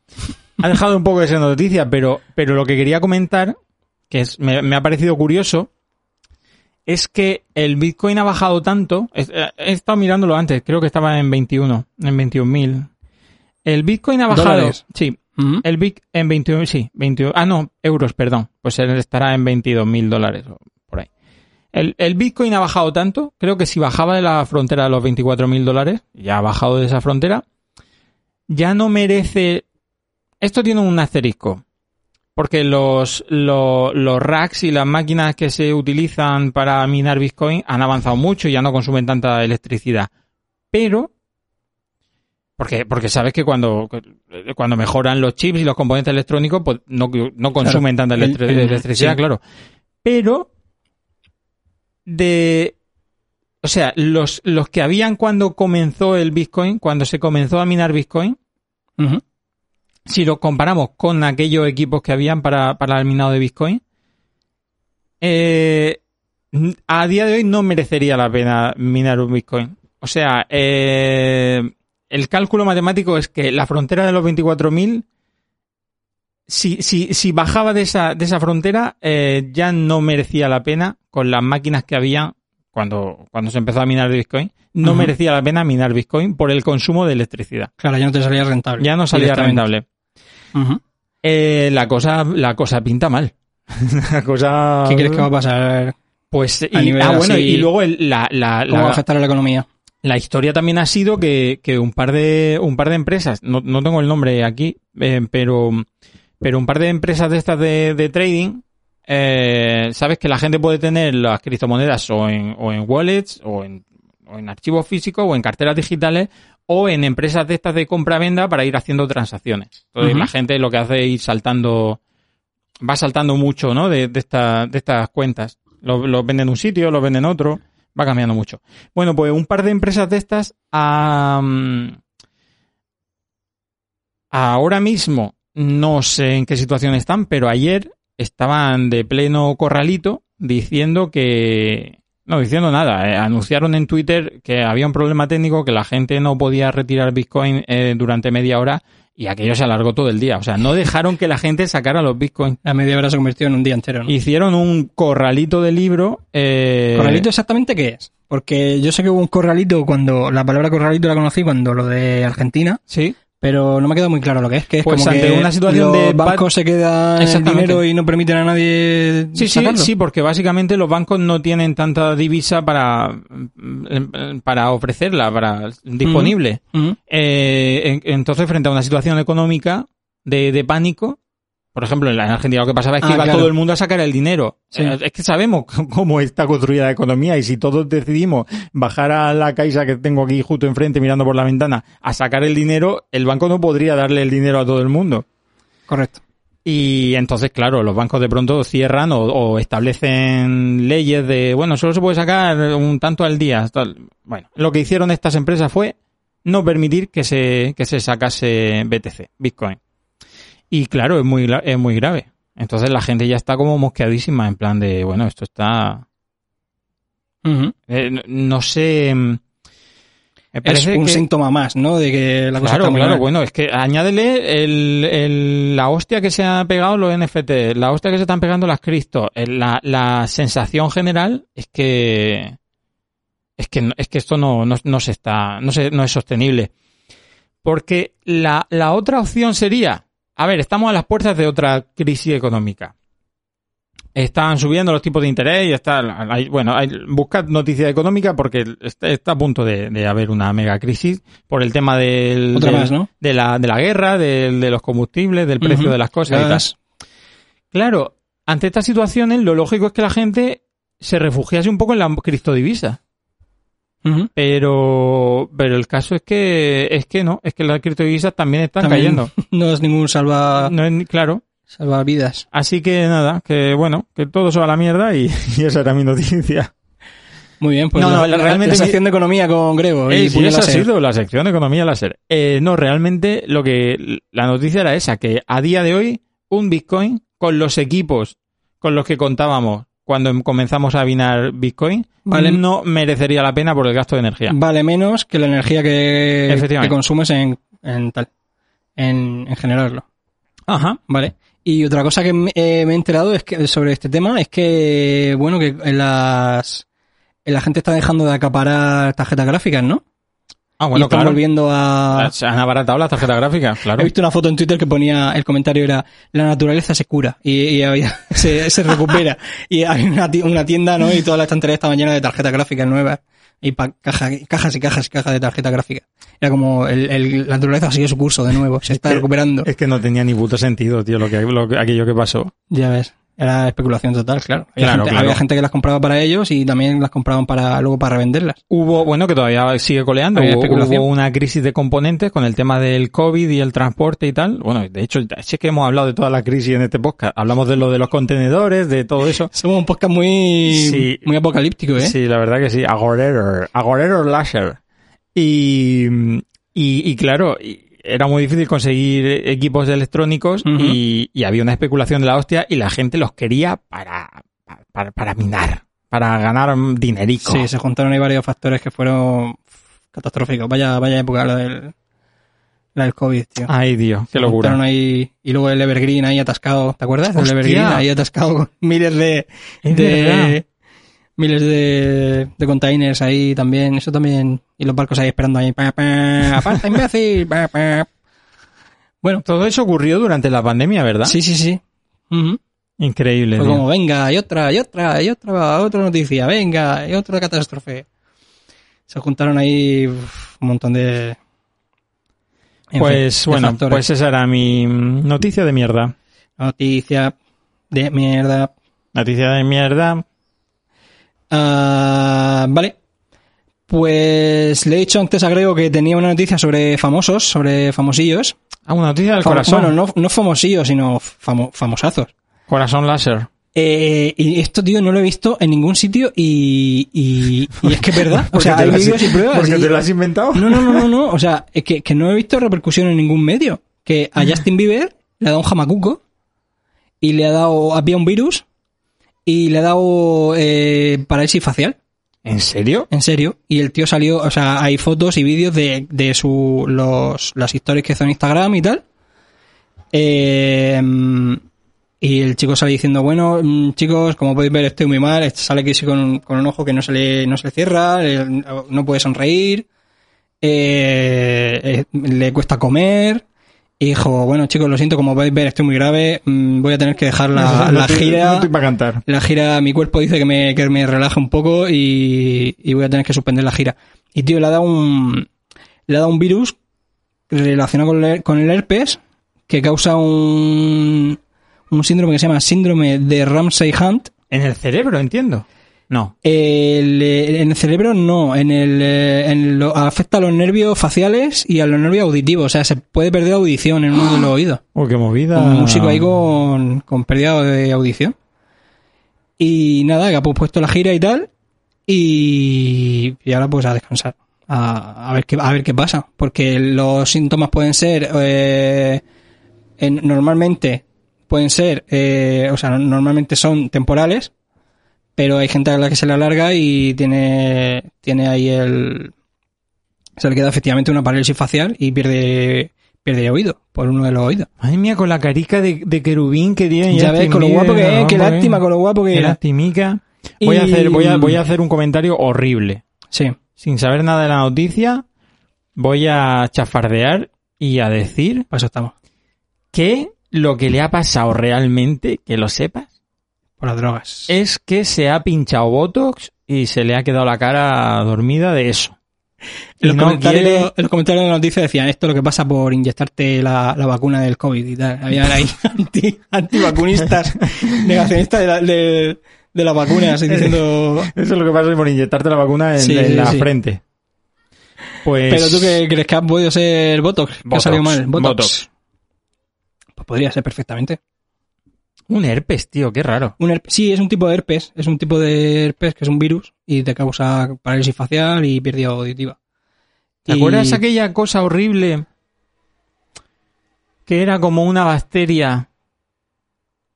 Ha dejado un poco de ser noticia, pero, pero lo que quería comentar, que es, me, me ha parecido curioso, es que el Bitcoin ha bajado tanto. He, he estado mirándolo antes, creo que estaba en 21, en 21.000. El Bitcoin ha bajado. ¿Dólares? Sí, el Bit en 21, sí, 21, ah no, euros, perdón, pues él estará en 22 mil dólares o por ahí. El, el Bitcoin ha bajado tanto, creo que si bajaba de la frontera de los 24 mil dólares, ya ha bajado de esa frontera, ya no merece, esto tiene un asterisco, porque los, los, los racks y las máquinas que se utilizan para minar Bitcoin han avanzado mucho y ya no consumen tanta electricidad, pero porque, porque sabes que cuando, cuando mejoran los chips y los componentes electrónicos, pues no, no consumen tanta El- electri- el- electricidad, sí. claro. Pero, de, o sea, los, los que habían cuando comenzó el Bitcoin, cuando se comenzó a minar Bitcoin, Ujú. Si lo comparamos con aquellos equipos que habían para, para el minado de Bitcoin, eh, a día de hoy no merecería la pena minar un Bitcoin. O sea, eh, el cálculo matemático es que la frontera de los 24.000, si, si, si bajaba de esa, de esa frontera, eh, ya no merecía la pena con las máquinas que había cuando, cuando se empezó a minar Bitcoin. No merecía la pena minar Bitcoin por el consumo de electricidad. Claro, ya no te salía rentable. Ya no salía Directamente. Eh, la cosa, la cosa pinta mal. la cosa. ¿Qué crees que va a pasar? Pues, a y, nivel ah, bueno, y luego el- la, la, ¿Cómo va a afectar a la economía? la historia también ha sido que, que un par de, un par de empresas, no, no tengo el nombre aquí, eh, pero, pero un par de empresas de estas de, de trading, eh, sabes que la gente puede tener las criptomonedas o en, o en wallets, o en, o en archivos físicos, o en carteras digitales, o en empresas de estas de compra-venda para ir haciendo transacciones. Entonces Ujú. la gente lo que hace es ir saltando, va saltando mucho, ¿no? De, de, esta- de estas cuentas. Los los venden en un sitio, los venden en otro, va cambiando mucho. Bueno, pues un par de empresas de estas am, ahora mismo no sé en qué situación están, pero ayer estaban de pleno corralito diciendo que no diciendo nada, eh, anunciaron en Twitter que había un problema técnico que la gente no podía retirar Bitcoin eh, durante media hora y aquello se alargó todo el día, o sea, no dejaron que la gente sacara los Bitcoin. La media hora se convirtió en un día entero, ¿no? Hicieron un corralito de libro eh, ¿Corralito exactamente qué es? Porque yo sé que hubo un corralito cuando, la palabra corralito la conocí cuando lo de Argentina, Sí. Pero no me ha quedado muy claro lo que es, que es Pues como ante que una situación los de bancos se quedan el dinero y no permiten a nadie Sí, sí, sacarlo. sí, porque básicamente los bancos no tienen tanta divisa para, mm, para ofrecerla, para disponible. Ujú. Eh, en- entonces, frente a una situación económica de, de pánico, por ejemplo, en Argentina lo que pasaba es que Ah, iba claro. todo el mundo a sacar el dinero. Sí. Eh, Es que sabemos cómo está construida la economía y si todos decidimos bajar a la caixa que tengo aquí justo enfrente mirando por la ventana a sacar el dinero, el banco no podría darle el dinero a todo el mundo. Correcto. Y entonces, claro, los bancos de pronto cierran o, o establecen leyes de, bueno, solo se puede sacar un tanto al día. tal. Bueno, lo que hicieron estas empresas fue no permitir que se, que se sacase BTC, Bitcoin. Y claro, es muy, es muy grave. Entonces la gente ya está como mosqueadísima en plan de, bueno, esto está... Eh, no, no sé... mm, Es un que- síntoma más, ¿no? De que la cosa Claro, está muy claro, mal. bueno, es que añádele el, el- la hostia que se ha pegado los NFT, la hostia que se están pegando las cripto, la, la sensación general es que es que es que esto no, no, no se está, no se, no es sostenible. Porque la, la otra opción sería, a ver, estamos a las puertas de otra crisis económica. Están subiendo los tipos de interés y está, hay- bueno, hay, buscad noticia económica porque está, está a punto de, de haber una mega crisis por el tema del, Otra del- más, ¿no? de, la, de la guerra, del- de los combustibles, del precio de las cosas y tal. Claro, ante estas situaciones lo lógico es que la gente se refugiase un poco en la criptodivisa. Pero, pero el caso es que, es que no, es que las criptodivisas también están También cayendo. No es ningún salva, No es claro. salvavidas. Así que nada, que bueno, que todo se va a la mierda y, y esa era mi noticia. Muy bien, pues No, la, no, la- realmente la mi- sección de economía con Grego. y esa ha sido la sección de economía láser. Eh, no, realmente lo que la noticia era esa, que a día de hoy un Bitcoin con los equipos con los que contábamos cuando comenzamos a minar Bitcoin Vale. no merecería la pena por el gasto de energía. Vale menos que la energía que, consumes en, en tal. En, en generarlo. Ajá. Vale. Y otra cosa que me, eh, me he enterado es que sobre este tema es que, bueno, que en las, en la gente está dejando de acaparar tarjetas gráficas, ¿no? Ah, y bueno, están claro. volviendo a... Se han abaratado las tarjetas gráficas, claro. He visto una foto en Twitter que ponía, el comentario era, la naturaleza se cura y, y había- se, se recupera. y hay una, ti- una tienda, ¿no? Y todas las estanterías estaban llenas de tarjetas gráficas nuevas. Y pa- caja- cajas y cajas y cajas de tarjeta gráfica. Era como, el, el- la naturaleza sigue su curso de nuevo, se está que- recuperando. Es que no tenía ni puto sentido, tío, lo que, lo que- aquello que pasó. Ya ves. Era especulación total, claro. Había, Claro, gente, claro. había gente que las compraba para ellos y también las compraban para luego para revenderlas. Hubo, bueno, que todavía sigue coleando, hubo, una crisis de componentes con el tema del COVID y el transporte y tal. Bueno, de hecho, sí que hemos hablado de toda la crisis en este podcast. Hablamos de lo de los contenedores, de todo eso. Somos un podcast muy, Sí. muy apocalíptico, ¿eh? Sí, la verdad que sí. Agorero, agorero láser. Y, y, y claro, y era muy difícil conseguir equipos electrónicos y, y había una especulación de la hostia y la gente los quería para, para, para minar, para ganar dinerico. Sí, se juntaron ahí varios factores que fueron catastróficos. Vaya, vaya época la del, la del COVID, tío. Ay, Dios, qué locura. ahí, y luego el Evergreen ahí atascado, ¿te acuerdas? El. Evergreen ahí atascado con miles de. Miles de, de containers ahí también, eso también, y los barcos ahí esperando ahí, pa, pa, aparta imbécil, pa, pa. Bueno, Todo eso ocurrió durante la pandemia, ¿verdad? sí, sí, sí. Ujú. Increíble. Fue tío. como, venga, y otra, y otra, y otra, otra noticia, venga, y otra catástrofe. Se juntaron ahí uf, un montón de... Pues fin, de bueno, factores. pues esa era mi noticia de mierda. Noticia de mierda. Noticia de mierda. Ah, vale. Pues le he dicho antes a Grego que tenía una noticia sobre famosos, sobre famosillos. Ah, una noticia del Fam- corazón. Bueno, no, no famosillos, sino famo- famosazos. Corazón láser. Eh, y esto, tío, no lo he visto en ningún sitio y, y, y es que es verdad. O sea, hay vídeos y pruebas. y- has inventado? No, no, no, no, no. O sea, es que, que no he visto repercusión en ningún medio. Que a Justin Bieber le ha dado un jamacuco y le ha dado, había un virus y le ha dado eh, parálisis facial. ¿En serio? En serio. Y el tío salió, o sea, hay fotos y vídeos de, de su, los, las historias que hizo en Instagram y tal. Eh, y el chico sale diciendo, bueno, mm, chicos, como podéis ver, estoy muy mal. Este Sale que sí con, un- con un ojo que no se le, no se le cierra, no puede sonreír. eh, eh, le cuesta comer. Y dijo, bueno chicos, lo siento, como podéis ver, estoy muy grave, mm, voy a tener que dejar la, No la estoy- gira. No para cantar. La gira, mi cuerpo dice que me, que me relaje un poco y, y voy a tener que suspender la gira. Y tío, le ha dado un, le ha dado un virus relacionado con el, con el herpes que causa un, un síndrome que se llama síndrome de Ramsay Hunt. En el cerebro, entiendo. No. El, eh, en el cerebro no, en el, eh, en lo- afecta a los nervios faciales y a los nervios auditivos. O sea, se puede perder audición en uno de los oídos. Oh, qué movida. Un músico ahí con, con pérdida de audición. Y nada, que ha puesto la gira y tal. Y, y ahora pues a descansar. A, a ver qué, a ver qué pasa. Porque los síntomas pueden ser, eh, en- normalmente pueden ser, eh, o sea, normalmente son temporales. Pero hay gente a la que se le alarga y tiene, tiene ahí el, se le queda efectivamente una parálisis facial y pierde, pierde oído por uno de los oídos. Madre mía, con la carica de, de querubín que tiene. Ya ves, con lo guapo que es, qué lástima con lo guapo que Qué era. lastimica. Voy, Y- a hacer, voy, a, voy a hacer un comentario horrible. Sí. Sin saber nada de la noticia, voy a chafardear y a decir Para eso estamos. que lo que le ha pasado realmente, que lo sepas, Por las drogas. es que se ha pinchado Botox y se le ha quedado la cara dormida de eso. en, los no comentarios, quiere- en los comentarios de la noticia decían esto es lo que pasa por inyectarte la, la vacuna del COVID y tal. Habían ahí anti, antivacunistas, negacionistas de, la, de, de las vacunas diciendo... Eso es lo que pasa por inyectarte la vacuna en, Sí, en sí, la sí. frente. Pues... Pero tú que crees que ha podido ser Botox, que ha salido mal. Botox. Botox. Pues podría ser perfectamente. Un herpes, tío, qué raro. Un herpes, sí, es un tipo de herpes. Es un tipo de herpes que es un virus y te causa parálisis facial y pérdida auditiva. ¿Te Y- acuerdas aquella cosa horrible que era como una bacteria?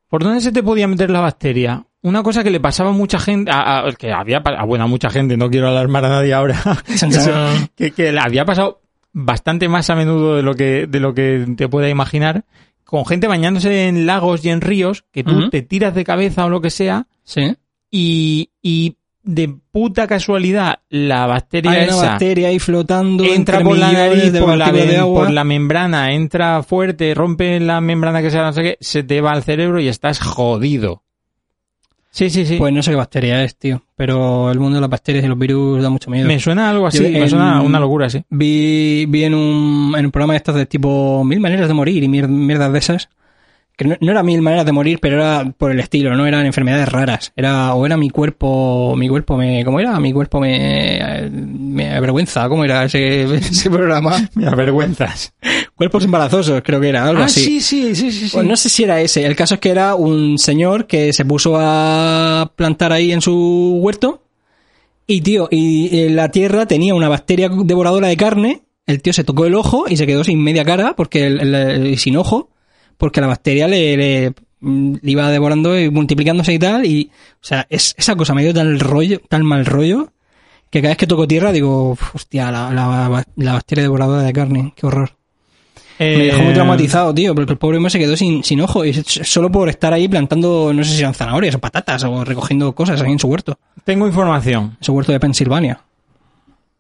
¿Por dónde se te podía meter la bacteria? Una cosa que le pasaba a mucha gente, a, a- que había, a, bueno, a mucha gente, no quiero alarmar a nadie ahora, que, que le había pasado bastante más a menudo de lo que, de lo que te pueda imaginar, con gente bañándose en lagos y en ríos, que tú te tiras de cabeza o lo que sea, Sí. y, y de puta casualidad la bacteria Hay una esa bacteria ahí flotando entra por la nariz, de por la, de agua. por la membrana, entra fuerte, rompe la membrana que sea, no sé qué, se te va al cerebro y estás jodido. Sí, sí, sí. Pues no sé qué bacteria es, tío. Pero el mundo de las bacterias y los virus da mucho miedo. me suena algo así, Yo me en- suena una locura, sí. Vi, vi en un, en un programa de estos de tipo Mil maneras de morir y mier- mierdas de esas. Que no, no era mil maneras de morir, pero era por el estilo, no eran enfermedades raras. Era, o era mi cuerpo, mi cuerpo me, ¿cómo era? Mi cuerpo me, me avergüenza, ¿cómo era ese, ese programa? Me avergüenzas. Cuerpos embarazosos, creo que era, algo Ah, así. sí, sí, sí, sí. sí. Pues no sé si era ese. El caso es que era un señor que se puso a plantar ahí en su huerto. Y tío, y la tierra tenía una bacteria devoradora de carne. El tío se tocó el ojo y se quedó sin media cara, porque el- el- sin ojo, porque la bacteria le, le- mm, le iba devorando y multiplicándose y tal. Y, o sea, es, esa cosa me dio tal rollo, tal mal rollo, que cada vez que toco tierra digo, "Uf, hostia, la, la, la bacteria devoradora de carne, qué horror. Me dejó muy Eh, traumatizado, tío, porque el pobre hombre se quedó sin, sin ojo y solo por estar ahí plantando, no sé si eran zanahorias o patatas o recogiendo cosas ahí en su huerto, Tengo información. en su huerto de Pensilvania.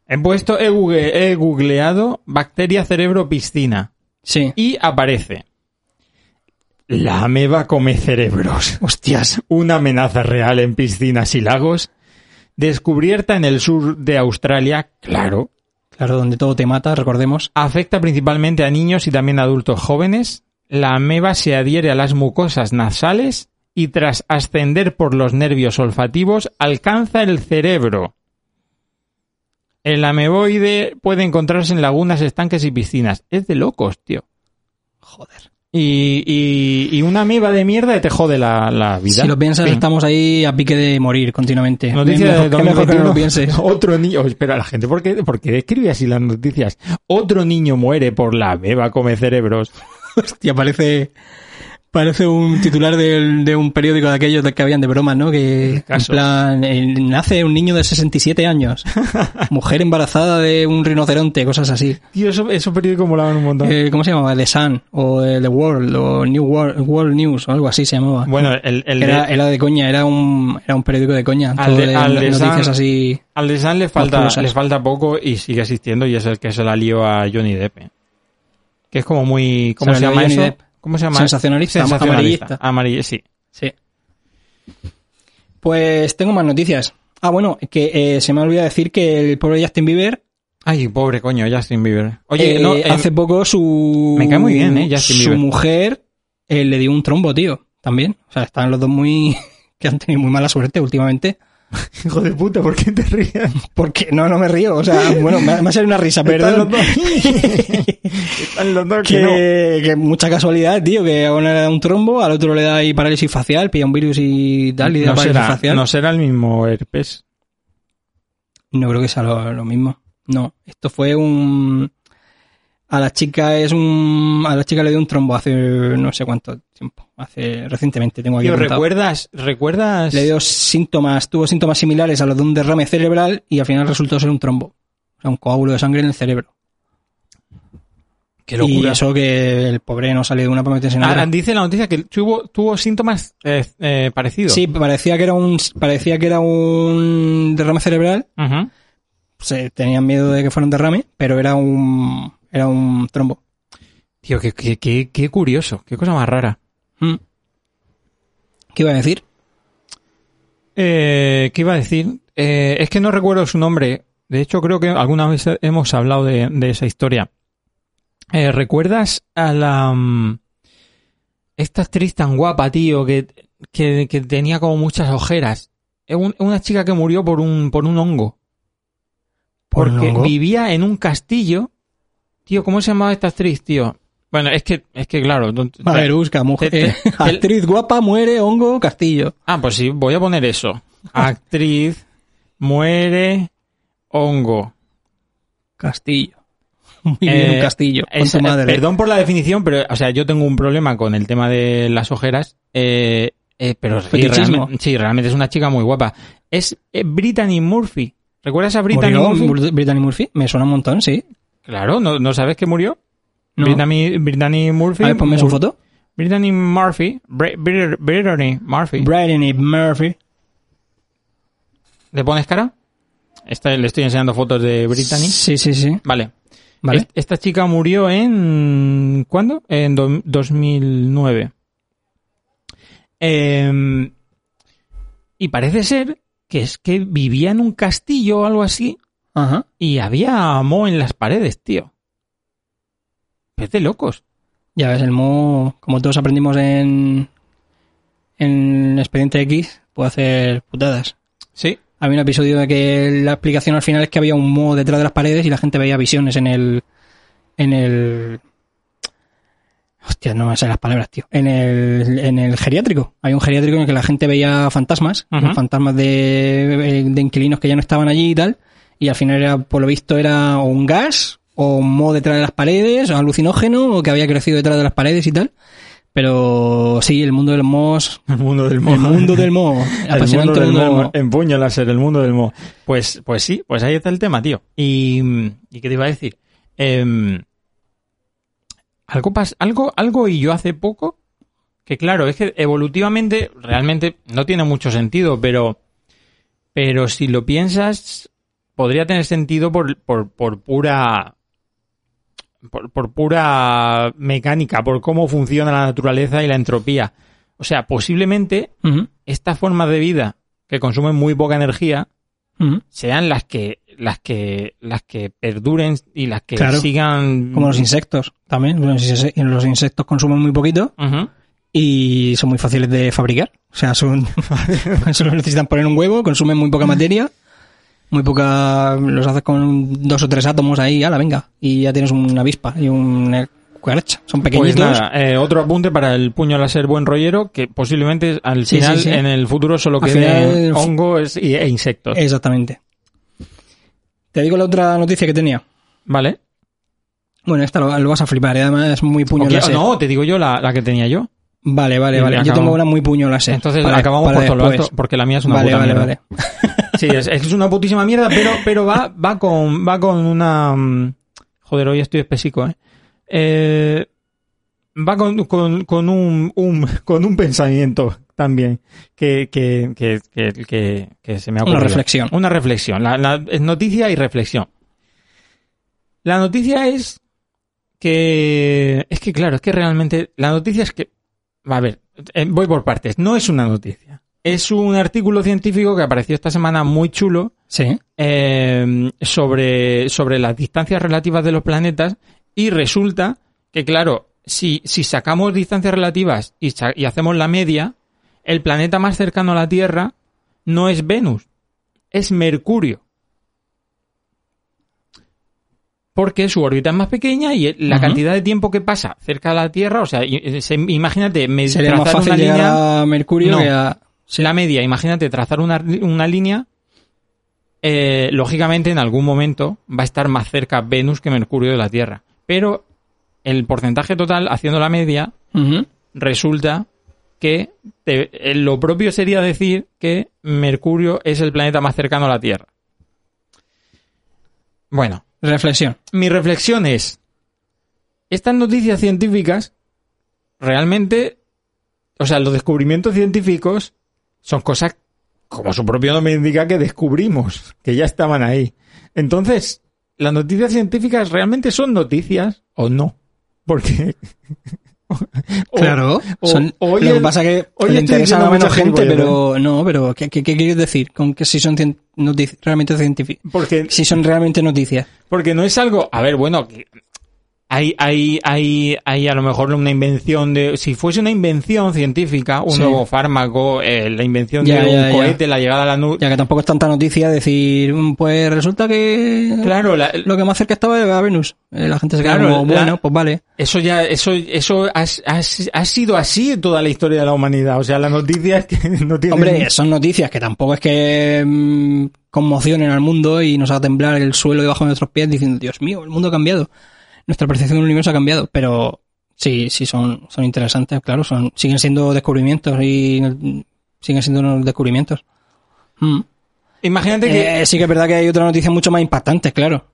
He puesto, he, google- he googleado bacteria cerebro piscina Sí. y aparece. La ameba come cerebros. Hostias. Una amenaza real en piscinas y lagos. Descubierta en el sur de Australia, claro. Claro, donde todo te mata, recordemos. Afecta principalmente a niños y también a adultos jóvenes. La ameba se adhiere a las mucosas nasales y tras ascender por los nervios olfativos alcanza el cerebro. El ameboide puede encontrarse en lagunas, estanques y piscinas. Es de locos, tío. Joder. Y, y, y una ameba de mierda te jode la, la vida. Si lo piensas, estamos ahí a pique de morir continuamente. Noticia de mejor, qué mejor que no 2021. lo pienses. Otro niño, espera, la gente, ¿por qué, por qué escribe así las noticias? Otro niño muere por la ameba come cerebros. Hostia, parece, Parece un titular del- de, un periódico de aquellos que habían de bromas, ¿no? Que en plan, nace un niño de 67 años, mujer embarazada de un rinoceronte, cosas así. Tío, eso, esos periódicos molaban un montón. Eh, ¿Cómo se llamaba? The Sun, o eh, The World, o New World, World News, o algo así se llamaba. bueno, el, el era, de, era de coña, era un, era un periódico de coña. Al de- de, al de noticias Sun- así. al de San le falta, Monstruosas. le falta poco y sigue existiendo y es el que se la lió a Johnny Depp. Que es como muy... ¿Cómo Se llama eso? Depp. ¿Cómo se llama? Sensacionalista, amarillista. Amarilla, sí. Sí. Pues tengo más noticias. Ah, bueno, que eh, se me ha olvidado decir que el pobre Justin Bieber Ay, pobre coño, Justin Bieber. Oye, eh, no, eh, hace poco su me cae muy bien, ¿eh? Justin su Bieber. mujer le dio un trombo, tío, también. O sea, están los dos muy que han tenido muy mala suerte últimamente. hijo de puta, ¿por qué te ríes? Porque no, no me río. O sea, bueno, me, me ha salido una risa, perdón. Están los dos que no. Que, que mucha casualidad, tío, que a uno le da un trombo, al otro le da ahí parálisis facial, pilla un virus y tal, y da No parálisis será, facial. no será el mismo herpes. No creo que sea lo, lo mismo. No, esto fue un... A la chica es un... A la chica le dio un trombo hace no sé cuánto tiempo. Hace... Recientemente tengo aquí Tío. ¿recuerdas? ¿Recuerdas? Le dio síntomas, tuvo síntomas similares a los de un derrame cerebral y al final resultó ser un trombo. O sea, un coágulo de sangre en el cerebro. Qué Y locura. eso que el pobre no salió de una para meterse en Ah, otra. dice la noticia que tuvo, tuvo síntomas eh, eh, parecidos. Sí, parecía que era un parecía que era un derrame cerebral. Ujú. Se tenían miedo de que fuera un derrame, pero era un era un trombo. Tío, qué, qué, qué, qué curioso. Qué cosa más rara. Mm. ¿Qué iba a decir? Eh, ¿Qué iba a decir? Eh, es que no recuerdo su nombre. De hecho, creo que alguna vez hemos hablado de, de esa historia. Eh, ¿Recuerdas a la... mm, esta actriz tan guapa, tío, que, que, que tenía como muchas ojeras? Es un- una chica que murió por un, por un hongo. ¿Por un porque hongo? vivía en un castillo. Tío, ¿cómo se llamaba esta actriz, tío? Bueno, es que, es que claro. A ver, busca, mujer. Te- te- eh, actriz guapa, muere, hongo, castillo. Ah, pues sí, voy a poner eso. Actriz, muere, hongo. Castillo. Muy bien, Eh, un castillo. Con Es- tu madre. Perdón por la definición, pero, o sea, yo tengo un problema con el tema de las ojeras, eh, eh, pero sí realmente, sí, realmente es una chica muy guapa. Es eh, Brittany Murphy. ¿Recuerdas a Brittany ¿Murió Murphy? Br- Brittany Murphy? Me suena un montón, sí. Claro, ¿no, ¿no sabes que murió? No. Brittany, Brittany Murphy. A ver, ponme su foto. Brittany Murphy. Br- Br- Brittany Murphy. Brittany Murphy. ¿Le pones cara? Esta- le estoy enseñando fotos de Brittany. Sí, sí, sí. Vale. Vale. Est- Esta chica murió en... ¿Cuándo? En do- 2009. Em, y parece ser que es que vivía en un castillo o algo así Ajá. y había moho en las paredes, tío. Es de locos. Ya ves, el mo, como todos aprendimos en, en Expediente X, puede hacer putadas. Sí. Había un episodio de que la explicación al final es que había un mo detrás de las paredes y la gente veía visiones en el. En el. Hostia, no me sé las palabras, tío. En el, en el geriátrico. Hay un geriátrico en el que la gente veía fantasmas, fantasmas de, de inquilinos que ya no estaban allí y tal. Y al final, era, por lo visto, era un gas, o un mo detrás de las paredes, o alucinógeno, o que había crecido detrás de las paredes y tal. Pero sí, el mundo del mos. El mundo del El mundo del mo. El Apasionante mundo del mundo del mo. mo. En puño láser, el mundo del mo. Pues, pues sí, pues ahí está el tema, tío. Y, ¿y qué te iba a decir? Em, algo, pas- algo, algo y yo hace poco, que claro, es que evolutivamente realmente no tiene mucho sentido, pero, pero si lo piensas, podría tener sentido por, por, por pura, por, por pura mecánica, por cómo funciona la naturaleza y la entropía. O sea, posiblemente Ujú, esta forma de vida que consumen muy poca energía sean las que las que las que perduren y las que Claro. sigan Como los insectos también. Los inse- los insectos consumen muy poquito y son muy fáciles de fabricar. O sea, son solo necesitan poner un huevo, consumen muy poca materia, muy poca. Los haces con dos o tres átomos ahí, ala, venga, y ya tienes una avispa y una cucaracha. Son Pues pequeñitos. nada, eh, otro apunte para el puño láser buen rollero, que posiblemente al Sí, final, sí, sí. en el futuro, solo final- hongos e insectos. Exactamente. Te digo la otra noticia que tenía. ¿Vale? Bueno, esta lo, lo vas a flipar, y además es muy puño láser. no, te digo yo la, la que tenía yo. Vale, vale, vale. Yo tengo una muy puñola sé, Entonces para- acabamos para por todo lo alto, porque la mía es una Vale, puta vale, mierda. vale. Sí, es, es una putísima mierda, pero, pero va, va con, va con una, mm, joder, hoy estoy espesico, eh. Eh, va con, con, con un, un, con un pensamiento también que, que, que, que, que- se me ha Una ocurrido. reflexión. Una reflexión. La, la- es noticia y reflexión. La noticia es que, es que claro, es que realmente, la noticia es que, a ver, eh, voy por partes, no es una noticia. Es un artículo científico que apareció esta semana muy chulo Sí. eh, sobre, sobre las distancias relativas de los planetas y resulta que, claro, si, si sacamos distancias relativas y, hacemos la media, el planeta más cercano a la Tierra no es Venus, es Mercurio. Porque su órbita es más pequeña y la cantidad de tiempo que pasa cerca de la Tierra, o sea, imagínate, me, Sería más fácil una llegar línea- a Mercurio No. que a... la media, imagínate trazar una, una línea, eh, lógicamente en algún momento va a estar más cerca Venus que Mercurio de la Tierra. Pero el porcentaje total, haciendo la media, resulta que te- eh, lo propio sería decir que Mercurio es el planeta más cercano a la Tierra. Bueno, Reflexión. mi reflexión es, estas noticias científicas realmente, o sea, los descubrimientos científicos son cosas, como su propio nombre indica, que descubrimos, que ya estaban ahí. Entonces, las noticias científicas realmente son noticias o no. Porque... o- Claro. o- son- lo que pasa que hoy le interesa a menos gente, pero no, pero ¿qué, qué, qué quieres decir con que si son realmente científicos? Porque Si son realmente noticias. Porque no es algo. A ver, bueno, hay, hay, hay, hay a lo mejor una invención de. Si fuese una invención científica, un Sí. nuevo fármaco, eh, la invención Ya, de ya, un ya. cohete, la llegada a la nube. Ya que tampoco es tanta noticia decir, mm, pues resulta que Claro, la- lo que más cerca estaba era Venus. Eh, La gente se queda Claro, como, la- bueno, pues vale. eso ya, eso, eso ha, ha- ha sido así en toda la historia de la humanidad. O sea, la noticia es que no tiene. Hombre, son noticias que tampoco es que mm, conmocionen al mundo y nos haga temblar el suelo debajo de nuestros pies diciendo, Dios mío, el mundo ha cambiado. Nuestra percepción del universo ha cambiado. Pero sí, sí son, son interesantes, claro. son Siguen siendo descubrimientos y siguen siendo unos descubrimientos. Mm. Imagínate que. Eh, sí que es verdad que hay otra noticia mucho más impactante, claro.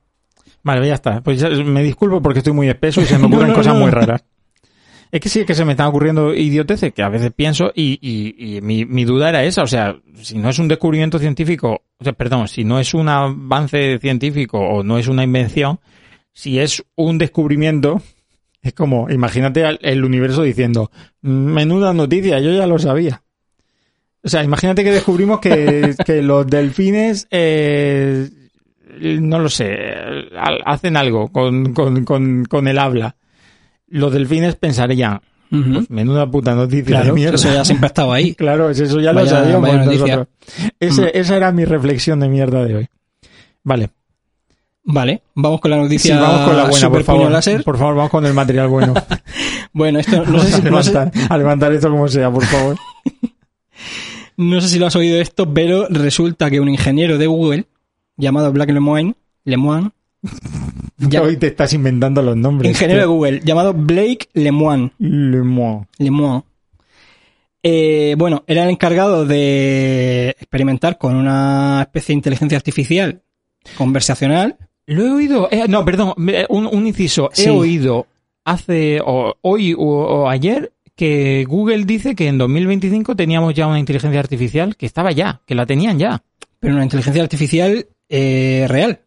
Vale, ya está. Pues ya- me disculpo porque estoy muy espeso y se me ocurren No, no, cosas no. muy raras. Es que sí, es que se me están ocurriendo idioteces que a veces pienso y, y, y mi, mi duda era esa. O sea, si no es un descubrimiento científico, o sea, perdón, si no es un avance científico o no es una invención, si es un descubrimiento, es como, imagínate el universo diciendo, menuda noticia, yo ya lo sabía. O sea, imagínate que descubrimos que, que los delfines, eh, no lo sé, hacen algo con, con, con, con el habla. Los delfines pensarían, pues menuda puta noticia de Claro, mierda. eso ya siempre ha estado ahí. Claro, es eso ya lo sabíamos nosotros. Ese- Mm. Esa era mi reflexión de mierda de hoy. Vale. Vale, vamos con la Sí, noticia vamos con la buena, por favor. láser. Por favor, vamos con el material bueno. Bueno, esto no sé, a, si, no, sé, levantar, a levantar esto como sea, por favor. no sé si lo has oído esto, pero resulta que un ingeniero de Google llamado Black Lemoine, Lemoine, ya- Hoy te estás inventando los nombres. ingeniero de Google llamado Blake Lemoine, Le Mans. Lemoine, eh, bueno, era el encargado de experimentar con una especie de inteligencia artificial conversacional. Lo he oído. eh, no, perdón, me- un, un inciso. He oído hace o, hoy o, o ayer que Google dice que en 2025 teníamos ya una inteligencia artificial que estaba ya, que la tenían ya. pero una inteligencia artificial eh, real,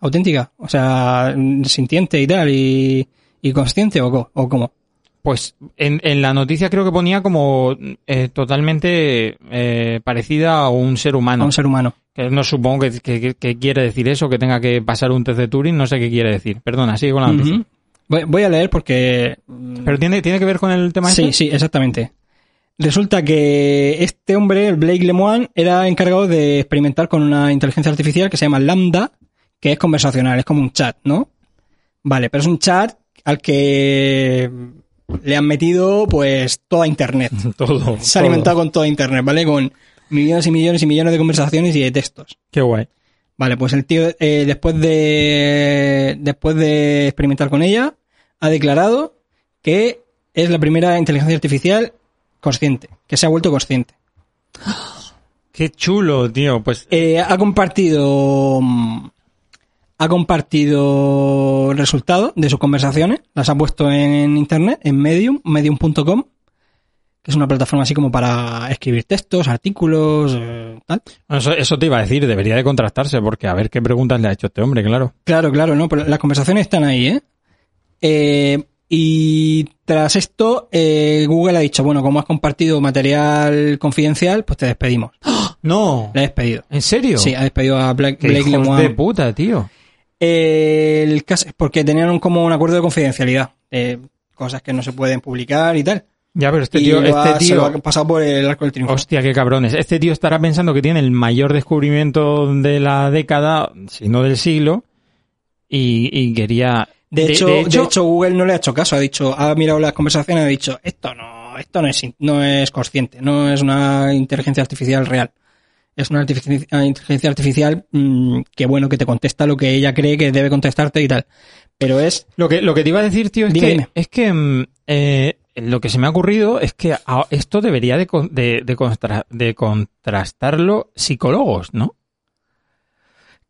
auténtica, o sea, sintiente y tal, y, y consciente o, o cómo. Pues en, en la noticia creo que ponía como eh, totalmente eh, parecida a un ser A humano. un ser humano. Que no supongo que, que- que quiere decir eso, que tenga que pasar un test de Turing, no sé qué quiere decir. Perdona, sigue con la noticia. Voy, voy a leer porque... Pero tiene, tiene que ver con el tema Sí, este? sí, exactamente. Resulta que este hombre, el Blake Lemoine, era encargado de experimentar con una inteligencia artificial que se llama Lambda, que es conversacional, es como un chat, ¿no? Vale, pero es un chat al que le han metido pues toda Internet. Todo. Se ha todo. alimentado con toda Internet, ¿vale? Con millones y millones y millones de conversaciones y de textos. Qué guay. Vale, pues el tío, eh, después de después de experimentar con ella, ha declarado que es la primera inteligencia artificial consciente, que se ha vuelto consciente. Qué chulo, tío. Pues Eh, ha compartido mm, ha compartido el resultado de sus conversaciones, las ha puesto en internet, en Medium, medium.com, que es una plataforma así como para escribir textos, artículos, eh, tal. eso, eso te iba a decir, debería de contrastarse, porque a ver qué preguntas le ha hecho este hombre, claro. Claro, claro, no, pero las conversaciones están ahí, ¿eh? Eh, y tras esto, eh, Google ha dicho, bueno, como has compartido material confidencial, pues te despedimos. No, Le ha despedido. ¿en serio? Sí, ha despedido a Blake, Qué Blake hijos de puta, tío. El caso, porque tenían como un acuerdo de confidencialidad, eh, cosas que no se pueden publicar y tal. Ya, pero este y tío, ha- este se lo tío, ha pasado por el arco del triunfo. hostia, qué cabrones. Este tío estará pensando que tiene el mayor descubrimiento de la década, si no del siglo, y, y quería... De hecho, de, hecho, Google no le ha hecho caso. Ha dicho, ha mirado las conversaciones y ha dicho, esto no, esto no es, no es consciente, no es una inteligencia artificial real. Es una una inteligencia artificial mm, que bueno, que te contesta lo que ella cree que debe contestarte y tal. Pero es, Lo que, lo que te iba a decir, tío, es Dime, que, dime. es que mm, eh, lo que se me ha ocurrido es que esto debería de, de, de contra- de contrastarlo psicólogos, ¿no?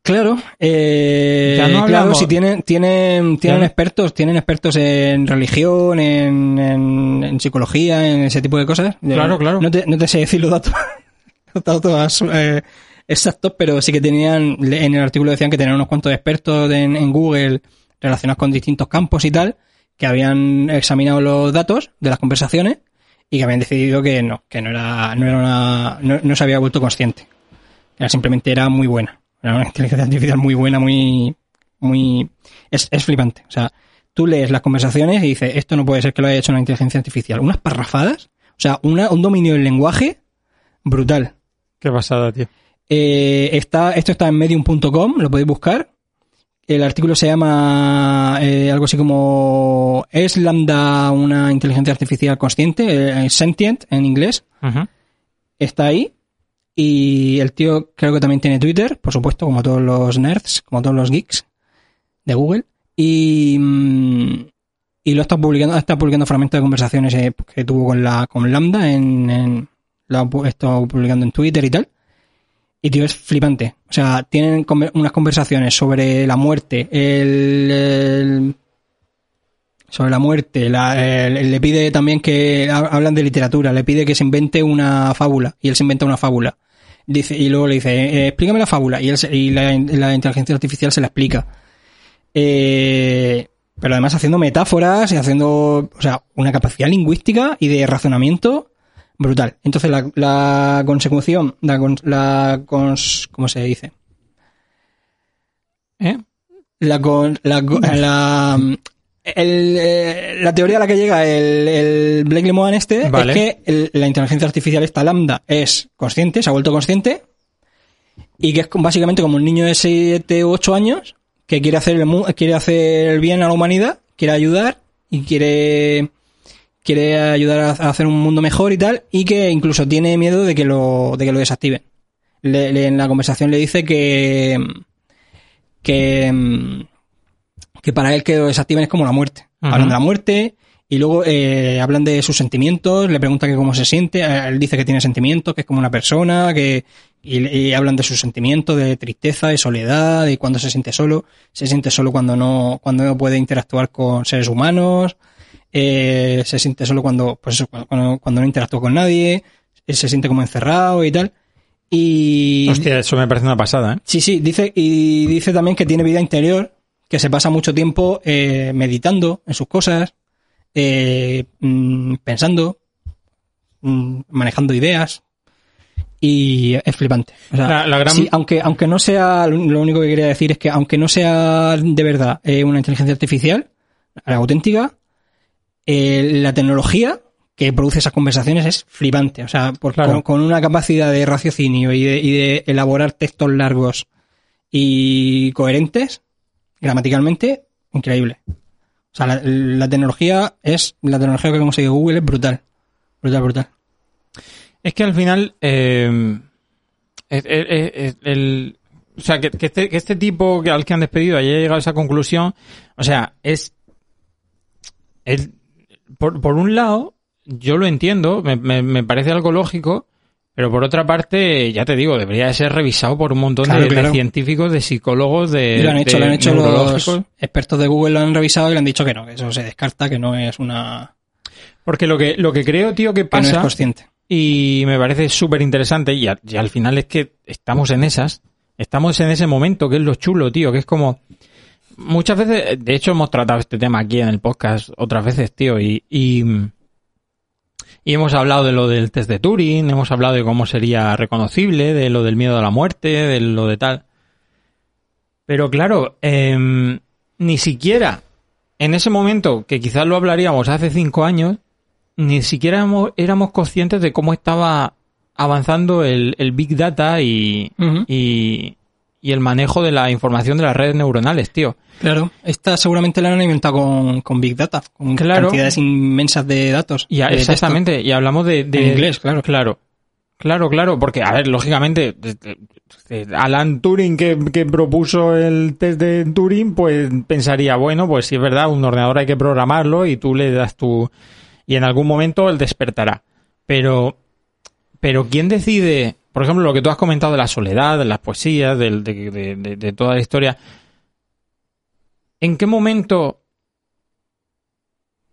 claro, eh, Ya no claro, si tienen, tienen, tienen Ya expertos, tienen expertos en religión, en, en, en psicología, en ese tipo de cosas. Claro, Eh, claro. No te, no te sé decir los datos, los datos eh, exactos, pero sí que tenían, en el artículo decían que tenían unos cuantos expertos en, en Google relacionados con distintos campos y tal, que habían examinado los datos de las conversaciones y que habían decidido que no, que no era, no era una, no, no se había vuelto consciente. Era simplemente era muy buena. Era una inteligencia artificial muy buena, muy, muy, es, es flipante. O sea, tú lees las conversaciones y dices, esto no puede ser que lo haya hecho una inteligencia artificial. Unas parrafadas, o sea, una, un dominio del lenguaje brutal. Qué pasada, tío. Eh, está, esto está en medium.com, lo podéis buscar. El artículo se llama eh, algo así como ¿Es Lambda una inteligencia artificial consciente? Eh, sentient en inglés. Está ahí. Y el tío creo que también tiene Twitter, por supuesto, como todos los nerds, como todos los geeks de Google. Y, mm, y lo está publicando, está publicando fragmentos de conversaciones eh, que tuvo con la con Lambda en, en lo ha estado publicando en Twitter y tal. Y tío, es flipante. O sea, tienen unas conversaciones sobre la muerte, el, el- sobre la muerte, la- le pide también que ha- hablan de literatura, le pide que se invente una fábula y él se inventa una fábula. Dice, y luego le dice, eh, explícame la fábula y, él se- y la, la inteligencia artificial se la explica. Eh, pero además haciendo metáforas y haciendo, o sea, una capacidad lingüística y de razonamiento brutal. Entonces la, la consecución, la, la cons- ¿cómo se dice? ¿Eh? La, con, la, la, el, eh, la teoría a la que llega el, el Blake Lemoine este Vale. es que el- la inteligencia artificial esta lambda es consciente, se ha vuelto consciente y que es básicamente como un niño de 7 u 8 años que quiere hacer el, quiere hacer el bien a la humanidad, quiere ayudar y quiere quiere ayudar a, hacer un mundo mejor y tal y que incluso tiene miedo de que lo de que lo desactiven. Le- le- en la conversación le dice que que, que para él que lo desactiven es como la muerte. Hablan de la muerte y luego eh, hablan de sus sentimientos, le pregunta que cómo se siente, él dice que tiene sentimientos, que es como una persona, que y, y hablan de sus sentimientos, de tristeza, de soledad, de cuando se siente solo, se siente solo cuando no, cuando no puede interactuar con seres humanos, eh, se siente solo cuando, pues eso, cuando, cuando no interactúa con nadie, eh, se siente como encerrado y tal. Y Hostia, eso me parece una pasada, ¿eh? Sí, sí, dice, y dice también que tiene vida interior, que se pasa mucho tiempo eh, meditando en sus cosas, eh, mm, pensando, mm, manejando ideas, y es flipante. O sea, La- la gran- sí, aunque, aunque no sea, lo único que quería decir es que aunque no sea de verdad eh, una inteligencia artificial, la auténtica, eh, la tecnología que produce esas conversaciones es flipante. O sea, por- Claro. con, con una capacidad de raciocinio y de, y de elaborar textos largos y coherentes, gramaticalmente, increíble. O sea, la, la tecnología es, la tecnología que ha conseguido Google es brutal. Brutal, brutal. Es que al final, eh, es- es el, o sea, que, que este, que este tipo que, al que han despedido haya llegado a esa conclusión, o sea, es, es por, por un lado, yo lo entiendo, me, me, me parece algo lógico, pero por otra parte, ya te digo, debería de ser revisado por un montón Claro, de, científicos, de psicólogos, de. Y lo han hecho, de lo han hecho los neurológicos. expertos de Google, lo han revisado y le han dicho que no, que eso se descarta, que no es una... Porque lo que, lo que creo, tío, que que no es pasa, consciente. y me parece súper interesante, y al final es que estamos en esas, estamos en ese momento, que es lo chulo, tío, que es como... Muchas veces, de hecho hemos tratado este tema aquí en el podcast otras veces, tío, y, y, y hemos hablado de lo del test de Turing, hemos hablado de cómo sería reconocible, de lo del miedo a la muerte, de lo de tal. Pero claro, em, ni siquiera en ese momento, que quizás lo hablaríamos hace cinco años, ni siquiera éramos, éramos conscientes de cómo estaba avanzando el, el Big Data y, y el manejo de la información de las redes neuronales, tío. Claro, esta seguramente la han inventado con, con Big Data, con Claro. cantidades inmensas de datos. Y a- de texto. exactamente, y hablamos de, de- En inglés, claro. Claro, claro, claro, porque, a ver, lógicamente, Alan Turing que, que propuso el test de Turing, pues pensaría, bueno, pues si es verdad, un ordenador hay que programarlo y tú le das tu... y en algún momento él despertará. Pero, pero ¿quién decide, por ejemplo, lo que tú has comentado de la soledad, de las poesías, de, toda la historia? ¿En qué momento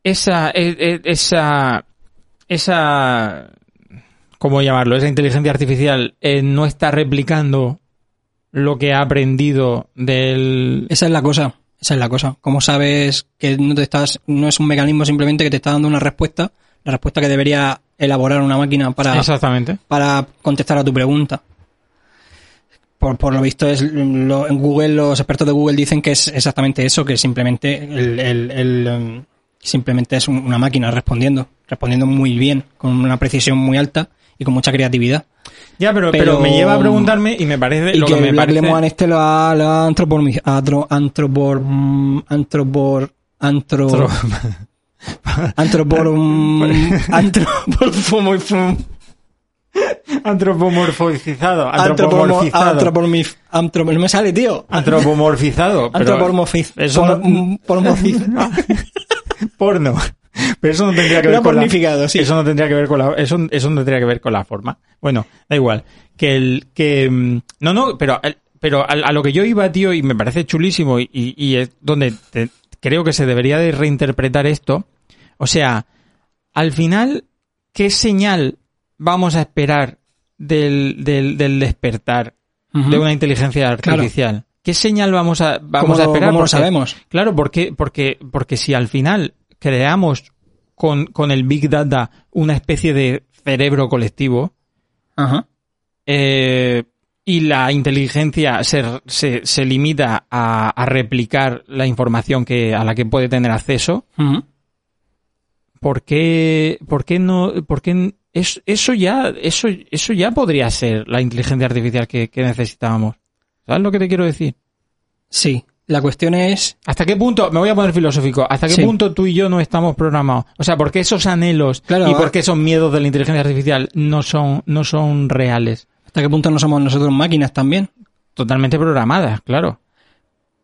esa, e- e- esa, esa, ¿cómo llamarlo? Esa inteligencia artificial eh, no está replicando lo que ha aprendido del... Esa es la cosa, esa es la cosa. ¿Cómo sabes que no te estás, no es un mecanismo simplemente que te está dando una respuesta, la respuesta que debería elaborar una máquina para, Exactamente. para contestar a tu pregunta? Por, por lo visto es lo- en Google los expertos de Google dicen que es exactamente eso, que simplemente el, el- el, em, simplemente es un- una máquina respondiendo, respondiendo muy bien, con una precisión muy alta y con mucha creatividad. Ya, pero, pero, Pero- me lleva a preguntarme y me parece Y lo que, que me Black parece... Este lo ha, lo ha antropor, antropor, antro, antropor, mm, antropor- Antropomorfizado. antropomorfizado, Antropomorfizado. antropomorf- antropo- no me sale, tío. Antropomorfizado. Antropomorfiz- eso por- no- pormorfiz- porno. Pero eso no tendría que ver con la, sí. eso no tendría que ver con la eso, eso no tendría que ver con la forma. Bueno, da igual. Que el que mm, no no, pero pero a, a lo que yo iba, tío, y me parece chulísimo y, y- y es donde te- creo que se debería de reinterpretar esto. O sea, al final, ¿qué señal vamos a esperar del, del, del despertar de una inteligencia artificial? ¿Qué señal vamos a, vamos ¿Cómo a esperar? cómo lo sabemos? Claro, porque, porque, porque si al final creamos con, con el Big Data una especie de cerebro colectivo Ajá. eh, y la inteligencia se, se, se limita a, a replicar la información que, a la que puede tener acceso. ¿Por qué, por qué no, por qué es- eso ya, eso, eso ya podría ser la inteligencia artificial que, que necesitábamos? ¿Sabes lo que te quiero decir? Sí. La cuestión es, ¿Hasta qué punto, me voy a poner filosófico, hasta qué Sí. punto tú y yo no estamos programados? O sea, ¿por qué esos anhelos Claro, y por qué esos miedos de la inteligencia artificial no son, no son reales? hasta qué punto no somos nosotros máquinas también. Totalmente programadas, claro.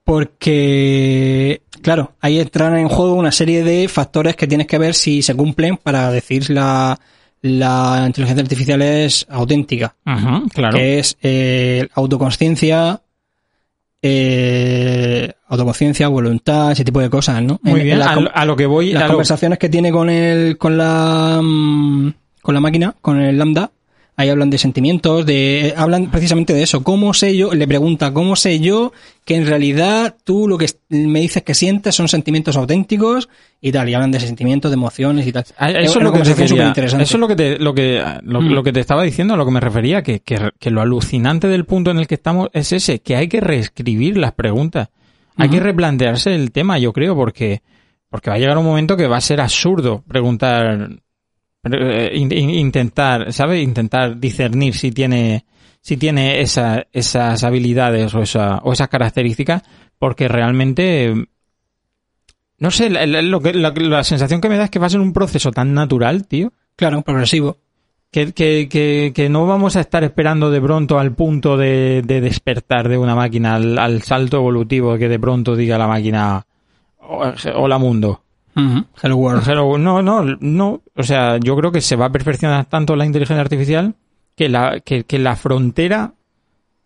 Porque, claro, ahí entran en juego una serie de factores que tienes que ver si se cumplen para decir la, la inteligencia artificial es auténtica. Ujú, claro. Que es eh, autoconsciencia, eh, autoconsciencia, voluntad, ese tipo de cosas, ¿no? Muy En- en bien, la a, lo- a lo que voy... las lo- conversaciones que tiene con el, con la, mm, con la máquina, con el lambda, ahí hablan de sentimientos, de, hablan precisamente de eso. ¿Cómo sé yo? Le pregunta, ¿cómo sé yo que en realidad tú lo que me dices que sientes son sentimientos auténticos y tal? Y hablan de sentimientos, de emociones y tal. Es eso es lo que refería. superinteresante. Eso es lo que te, lo que, lo, Mm. lo que te estaba diciendo, a lo que me refería, que, que, que lo alucinante del punto en el que estamos es ese, que hay que reescribir las preguntas. Hay que replantearse el tema, yo creo, porque, porque va a llegar un momento que va a ser absurdo preguntar, intentar, ¿sabes? Intentar discernir si tiene, si tiene esa, esas habilidades o, esa, o esas características, porque realmente, no sé, la, la- lo que, la, la sensación que me da es que va a ser un proceso tan natural, tío, Claro, progresivo. que, que, que, que no vamos a estar esperando de pronto al punto de, de despertar de una máquina, al, al salto evolutivo que de pronto diga la máquina, "O- hola mundo. Hello World. Hello, no, no, no. O sea, yo creo que se va a perfeccionar tanto la inteligencia artificial que la, que, que la frontera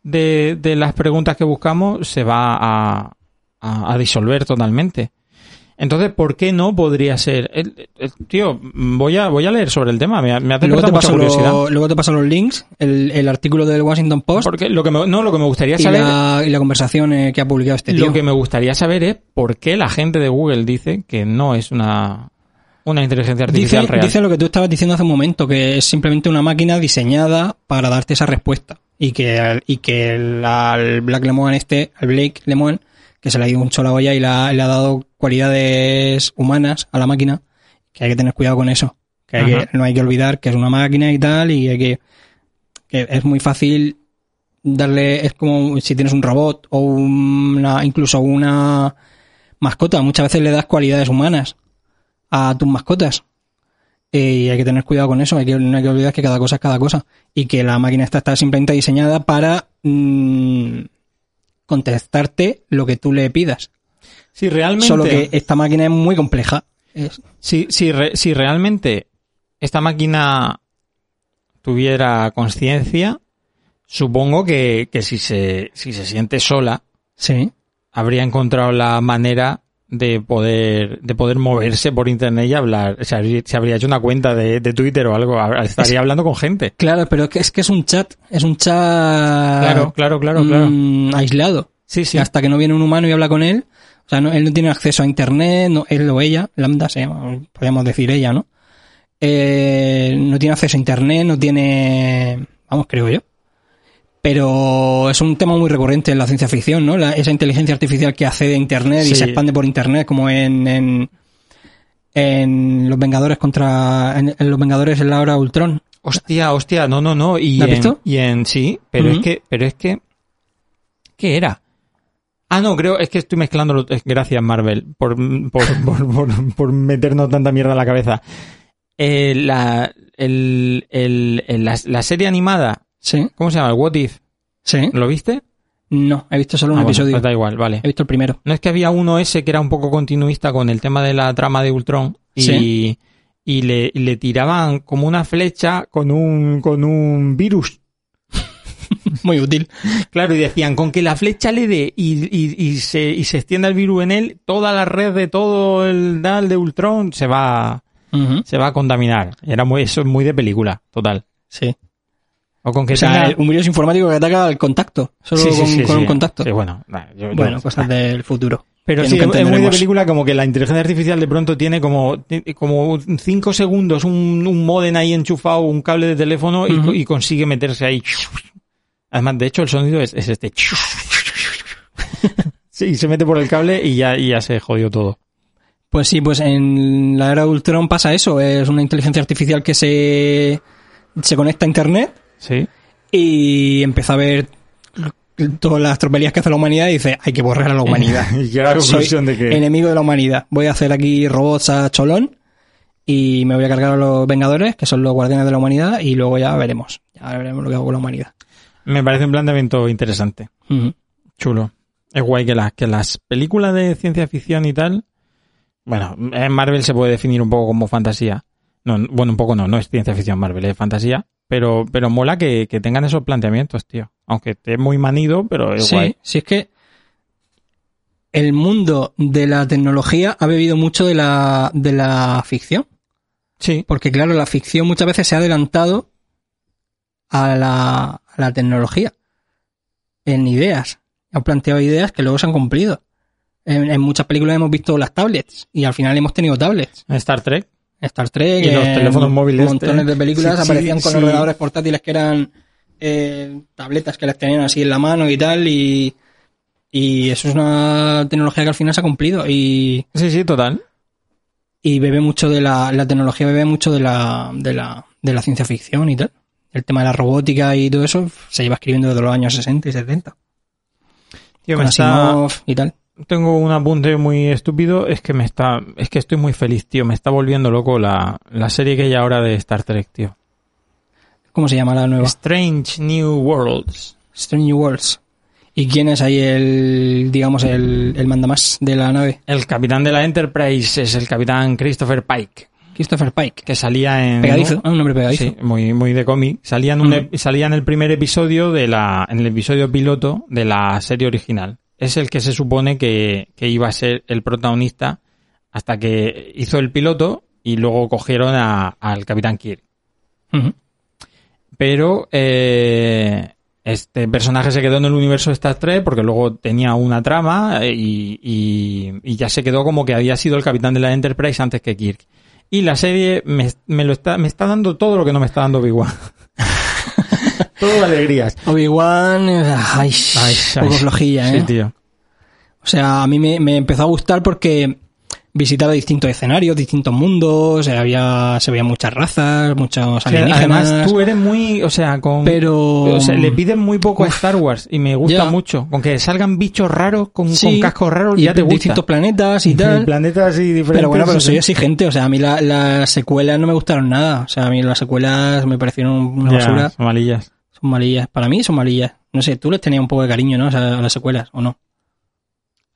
de, de las preguntas que buscamos se va a, a, a disolver totalmente. Entonces, ¿por qué no podría ser? El- el- tío, voy a, voy a leer sobre el tema, me, me ha Luego te, mucha curiosidad. lo- luego te paso los links, el, el artículo del Washington Post Porque lo que me, no, lo que me gustaría y saber, la, y la conversación eh, que ha publicado este tío. lo que me gustaría saber es por qué la gente de Google dice que no es una, una inteligencia artificial Dice, real. dice lo que tú estabas diciendo hace un momento, que es simplemente una máquina diseñada para darte esa respuesta. Y que, y que el, al Black Lemon este, al Blake Lemon, que se le ha ido mucho la olla y le ha, le ha dado cualidades humanas a la máquina, que hay que tener cuidado con eso. Que, hay Ajá. que no hay que olvidar que es una máquina y tal, y hay que, que es muy fácil darle, es como si tienes un robot o una, incluso una mascota, muchas veces le das cualidades humanas a tus mascotas. Y hay que tener cuidado con eso, hay que, no hay que olvidar que cada cosa es cada cosa. Y que la máquina esta está simplemente diseñada para mm, contestarte lo que tú le pidas. Si realmente, Solo que esta máquina es muy compleja. Es- si, si, re- si realmente esta máquina tuviera conciencia, supongo que, que si se, si se siente sola, sí. habría encontrado la manera de poder, de poder moverse por internet y hablar. O sea, se habría hecho una cuenta de, de Twitter o algo, estaría hablando con gente. Claro, pero es que es, que es un chat, es un chat Claro, claro, claro, claro. mm, aislado. Sí, sí. Hasta que no viene un humano y habla con él. O sea, no- él no tiene acceso a internet, no, él o ella, Lambda se llama, podríamos decir ella, ¿no? Eh, no tiene acceso a internet, no tiene, vamos, creo yo. Pero es un tema muy recurrente en la ciencia ficción, ¿no? La- esa inteligencia artificial que accede a internet y se expande por internet, como en, en, en Los Vengadores contra, en, en Los Vengadores en la hora Ultron. Hostia, hostia, no, no, no. Y ¿La has en, visto? Y en sí, pero es que, pero es que, ¿qué era? Ah, no, creo, es que estoy eh, gracias Marvel, por, por, por, por, por meternos tanta mierda en la cabeza. Eh, la, el, el, el- la, la serie animada, Sí, ¿cómo se llama? El What If, sí. ¿lo viste? No, he visto solo un Ah, bueno, episodio. pues da igual, vale. He visto el primero. No es que había uno ese que era un poco continuista con el tema de la trama de Ultron y, Sí. y le, le tiraban como una flecha con un, con un virus. Muy útil. Claro, y decían, con que la flecha le dé y, y, y se, y se extienda el virus en él, toda la red de todo el DAL de Ultron se va, se va a contaminar. Era muy, eso es muy de película, total. Sí. O con que O sea, tenga- un virus informático que ataca al contacto. Solo Sí, sí, con, sí, con sí. un contacto. Sí, bueno, nah, yo- yo- bueno, cosas del futuro. Pero sí, es muy de película como que la inteligencia artificial de pronto tiene como, como cinco segundos un, un modem ahí enchufado, un cable de teléfono y, consigue meterse ahí. Además, de hecho, el sonido es, es este. Sí, se mete por el cable y ya, y ya se jodió todo. Pues sí, pues en la era de Ultron pasa eso. Es una inteligencia artificial que se, se conecta a internet Sí. y empieza a ver todas las tropelías que hace la humanidad y dice, hay que borrar a la humanidad. Y la Soy conclusión de que. enemigo de la humanidad. Voy a hacer aquí robots a cholón y me voy a cargar a los Vengadores, que son los guardianes de la humanidad, y luego ya veremos. Ya veremos lo que hago con la humanidad. Me parece un planteamiento interesante. Ujú. Chulo. Es guay que, las que las películas de ciencia ficción y tal. Bueno, en Marvel se puede definir un poco como fantasía. No, bueno, un poco no, no es ciencia ficción Marvel, es fantasía. Pero, pero mola que, que tengan esos planteamientos, tío. Aunque esté muy manido, pero es Sí, guay. sí es que el mundo de la tecnología ha bebido mucho de la, de la ficción. Sí, Porque claro, la ficción muchas veces se ha adelantado a la, a la tecnología. En ideas. Han planteado ideas que luego se han cumplido. En, en muchas películas hemos visto las tablets y al final hemos tenido tablets. en Star Trek. Star Trek, Y los teléfonos móviles, montones este. de películas Sí, sí, aparecían con sí. ordenadores portátiles que eran eh, tabletas que las tenían así en la mano y tal y, y eso es una tecnología que al final se ha cumplido y, Sí, sí, total. y bebe mucho de la, la tecnología bebe mucho de la, de la, de la ciencia ficción y tal. El tema de la robótica y todo eso se lleva escribiendo desde los años 60 y 70. Tío, con me está, y tal. Tengo un apunte muy estúpido. Es que me está, es que estoy muy feliz, tío. Me está volviendo loco la, la serie que hay ahora de Star Trek, tío. ¿Cómo se llama la nueva? Strange New Worlds. Strange New Worlds. ¿Y quién es ahí el, digamos, el, el mandamás de la nave? El capitán de la Enterprise es el capitán Christopher Pike, Christopher Pike. que salía en... Pegadizo, un nombre pegadizo. Sí, muy, muy de cómic. Salía en, un Mm. salía en el primer episodio de la, en el episodio piloto de la serie original. Es el que se supone que, que iba a ser el protagonista hasta que hizo el piloto y luego cogieron a- al Capitán Kirk. Pero eh, este personaje se quedó en el universo de Star Trek porque luego tenía una trama eh, y, y- y ya se quedó como que había sido el capitán de la Enterprise antes que Kirk. Y la serie me, me lo está, me está dando todo lo que no me está dando Obi-Wan. todo alegrías. Obi-Wan, ay, un poco flojilla, ¿eh? Sí, tío. O sea, a mí me, me empezó a gustar porque visitaba distintos escenarios, distintos mundos, eh, había, se veían muchas razas, muchos alienígenas. además, tú eres muy, o sea, con... pero... O sea, le piden muy poco a Star Wars y me gusta Ya. mucho. Con que salgan bichos raros con, Sí, con cascos raros y ya te gusta. distintos planetas y tal. Planetas y diferentes. Pero bueno, pero soy exigente, o sea, a mí la- las secuelas no me gustaron nada. O sea, a mí las secuelas me parecieron una Ya, basura. son malillas. Son malillas. Para mí son malillas. No sé, tú les tenías un poco de cariño, ¿no? O sea, a las secuelas, ¿o no?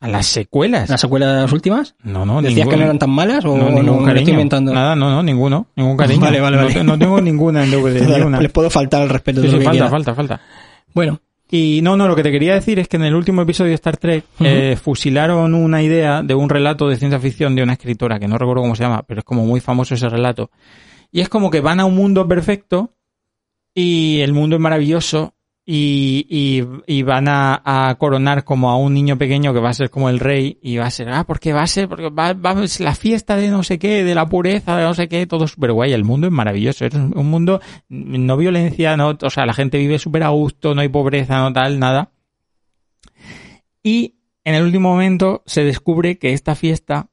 ¿A las secuelas? ¿Las secuelas últimas? No, no, ¿Decías que no eran tan malas o no, ningún cariño. estoy inventando? Nada, no, no, ninguno. Ningún cariño. Vale, vale, vale. No, tengo ninguna en DVD, ninguna. les puedo faltar al respeto Sí, de sí, lo que falta, falta, falta. Bueno, Y no, no, lo que te quería decir es que en el último episodio de Star Trek eh, fusilaron una idea de un relato de ciencia ficción de una escritora que no recuerdo cómo se llama, pero es como muy famoso ese relato. Y es como que van a un mundo perfecto y el mundo es maravilloso y, y, y van a, a coronar como a un niño pequeño que va a ser como el rey y va a ser, ah, porque va a ser, porque va, va es la fiesta de no sé qué, de la pureza, de no sé qué, todo súper guay. El mundo es maravilloso, es un mundo, no violencia, no, o sea, la gente vive súper a gusto, no hay pobreza, no tal, nada. Y en el último momento se descubre que esta fiesta,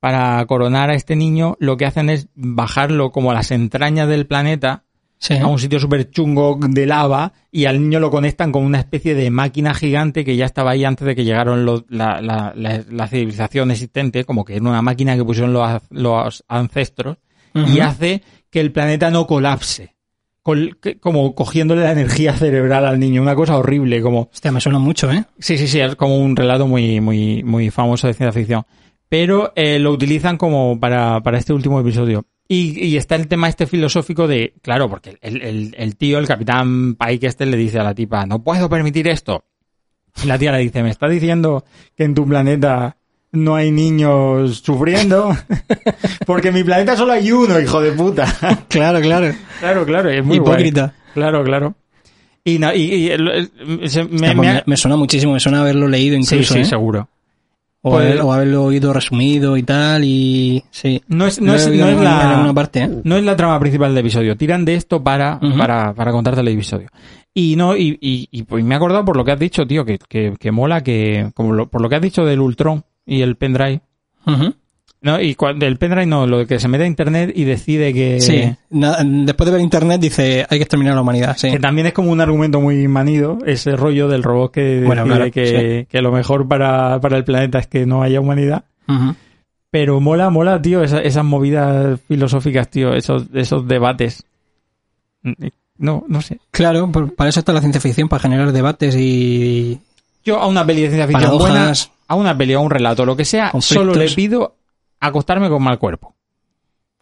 para coronar a este niño, lo que hacen es bajarlo como a las entrañas del planeta, sí. a un sitio súper chungo de lava, y al niño lo conectan con una especie de máquina gigante que ya estaba ahí antes de que llegaron los- la, la- la- la civilización existente, como que era una máquina que pusieron los, los ancestros, y hace que el planeta no colapse. Col- que- como cogiéndole la energía cerebral al niño, una cosa horrible, como Hostia, me suena mucho, ¿eh? Sí, sí, sí, es como un relato muy, muy, muy famoso de ciencia ficción. Pero eh, lo utilizan como para, para este último episodio. Y, y está el tema este filosófico de, claro, porque el, el, el tío, el capitán Pike este le dice a la tipa, no puedo permitir esto. Y la tía le dice, ¿me está diciendo que en tu planeta no hay niños sufriendo? porque en mi planeta solo hay uno, hijo de puta. Claro, claro. claro, claro, es muy guay. Hipócrita. Claro, claro. Y, na- y, y se- me, pues me me, ha- me suena muchísimo, me suena haberlo leído Sí, incluso, sí, ¿eh? seguro. O, Pues- haber- o haberlo oído resumido y tal, y sí. No es, no es, no es la, parte, ¿eh? no es la trama principal del episodio. Tiran de esto para, para, para contarte el episodio. Y no, y, y, y, pues me he acordado por lo que has dicho, tío, que, que, que mola que, como lo- por lo que has dicho del Ultron y el pendrive. No, y cua- del pendrive no, lo que se mete a internet y decide que, Sí. Na- después de ver internet dice, hay que exterminar a la humanidad, sí. que también es como un argumento muy manido, ese rollo del robot que Bueno, decide claro, que, que lo mejor para, para el planeta es que no haya humanidad. Pero mola, mola, tío, esa- esas movidas filosóficas, tío, esos, esos debates. No, no sé. Claro, por- para eso está la ciencia ficción, para generar debates y Yo a una peli de ciencia ficción buena, a una peli, a un relato, lo que sea, Conflictos. solo le pido acostarme con mal cuerpo.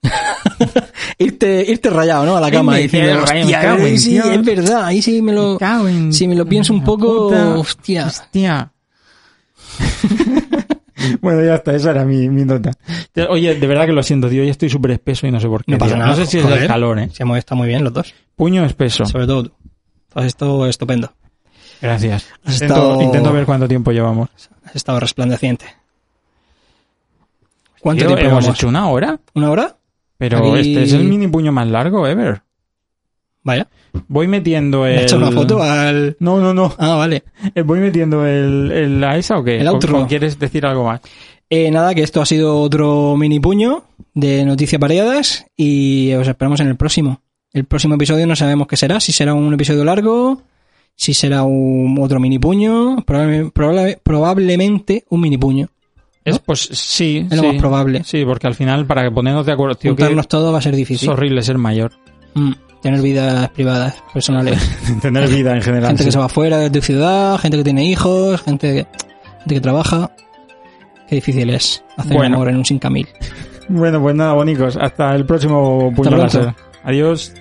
Irte, irte rayado, ¿no? A la cama me diciendo, rayado, me hostia, cago en sí, Dios". es verdad, ahí sí me lo, cago en si me lo pienso un poco, puta. hostia. Hostia. bueno, ya está, esa era mi, mi nota. Oye, de verdad que lo siento, tío, hoy estoy súper espeso y no sé por qué. No pasa nada. No sé si es joder. el calor, ¿eh? Se hemos estado muy bien los dos, Puño espeso. sobre todo tú. Has estado estupendo, Gracias. Has Intento, estado- intento ver cuánto tiempo llevamos. has estado resplandeciente. ¿Cuánto Tío, tiempo hemos llevamos? hecho una hora? ¿Una hora? Pero Aquí- este es el mini puño más largo ever. Vaya. Voy metiendo ¿Le el... has hecho una foto al...? No, no, no. Ah, vale. Eh, ¿Voy metiendo el, el a esa o qué? El ¿O- outro. o quieres decir algo más? Eh, nada, que esto ha sido otro mini puño de noticias variadas y os esperamos en el próximo. El próximo episodio no sabemos qué será, si será un episodio largo, si será un otro mini puño, probable- probable- probablemente un mini puño. Es, pues sí, Es lo más probable. Sí, porque al final, para ponernos de acuerdo, tío, que Juntarnos todo va a ser es difícil. horrible ser mayor. Mm. tener vidas privadas, personales. Tener vida en general. gente sí. que se va fuera de tu ciudad, gente que tiene hijos, gente que, gente que trabaja. Qué difícil es hacer Bueno. amor en un 5000. Bueno, pues nada, bonicos. Hasta el próximo puño. Adiós.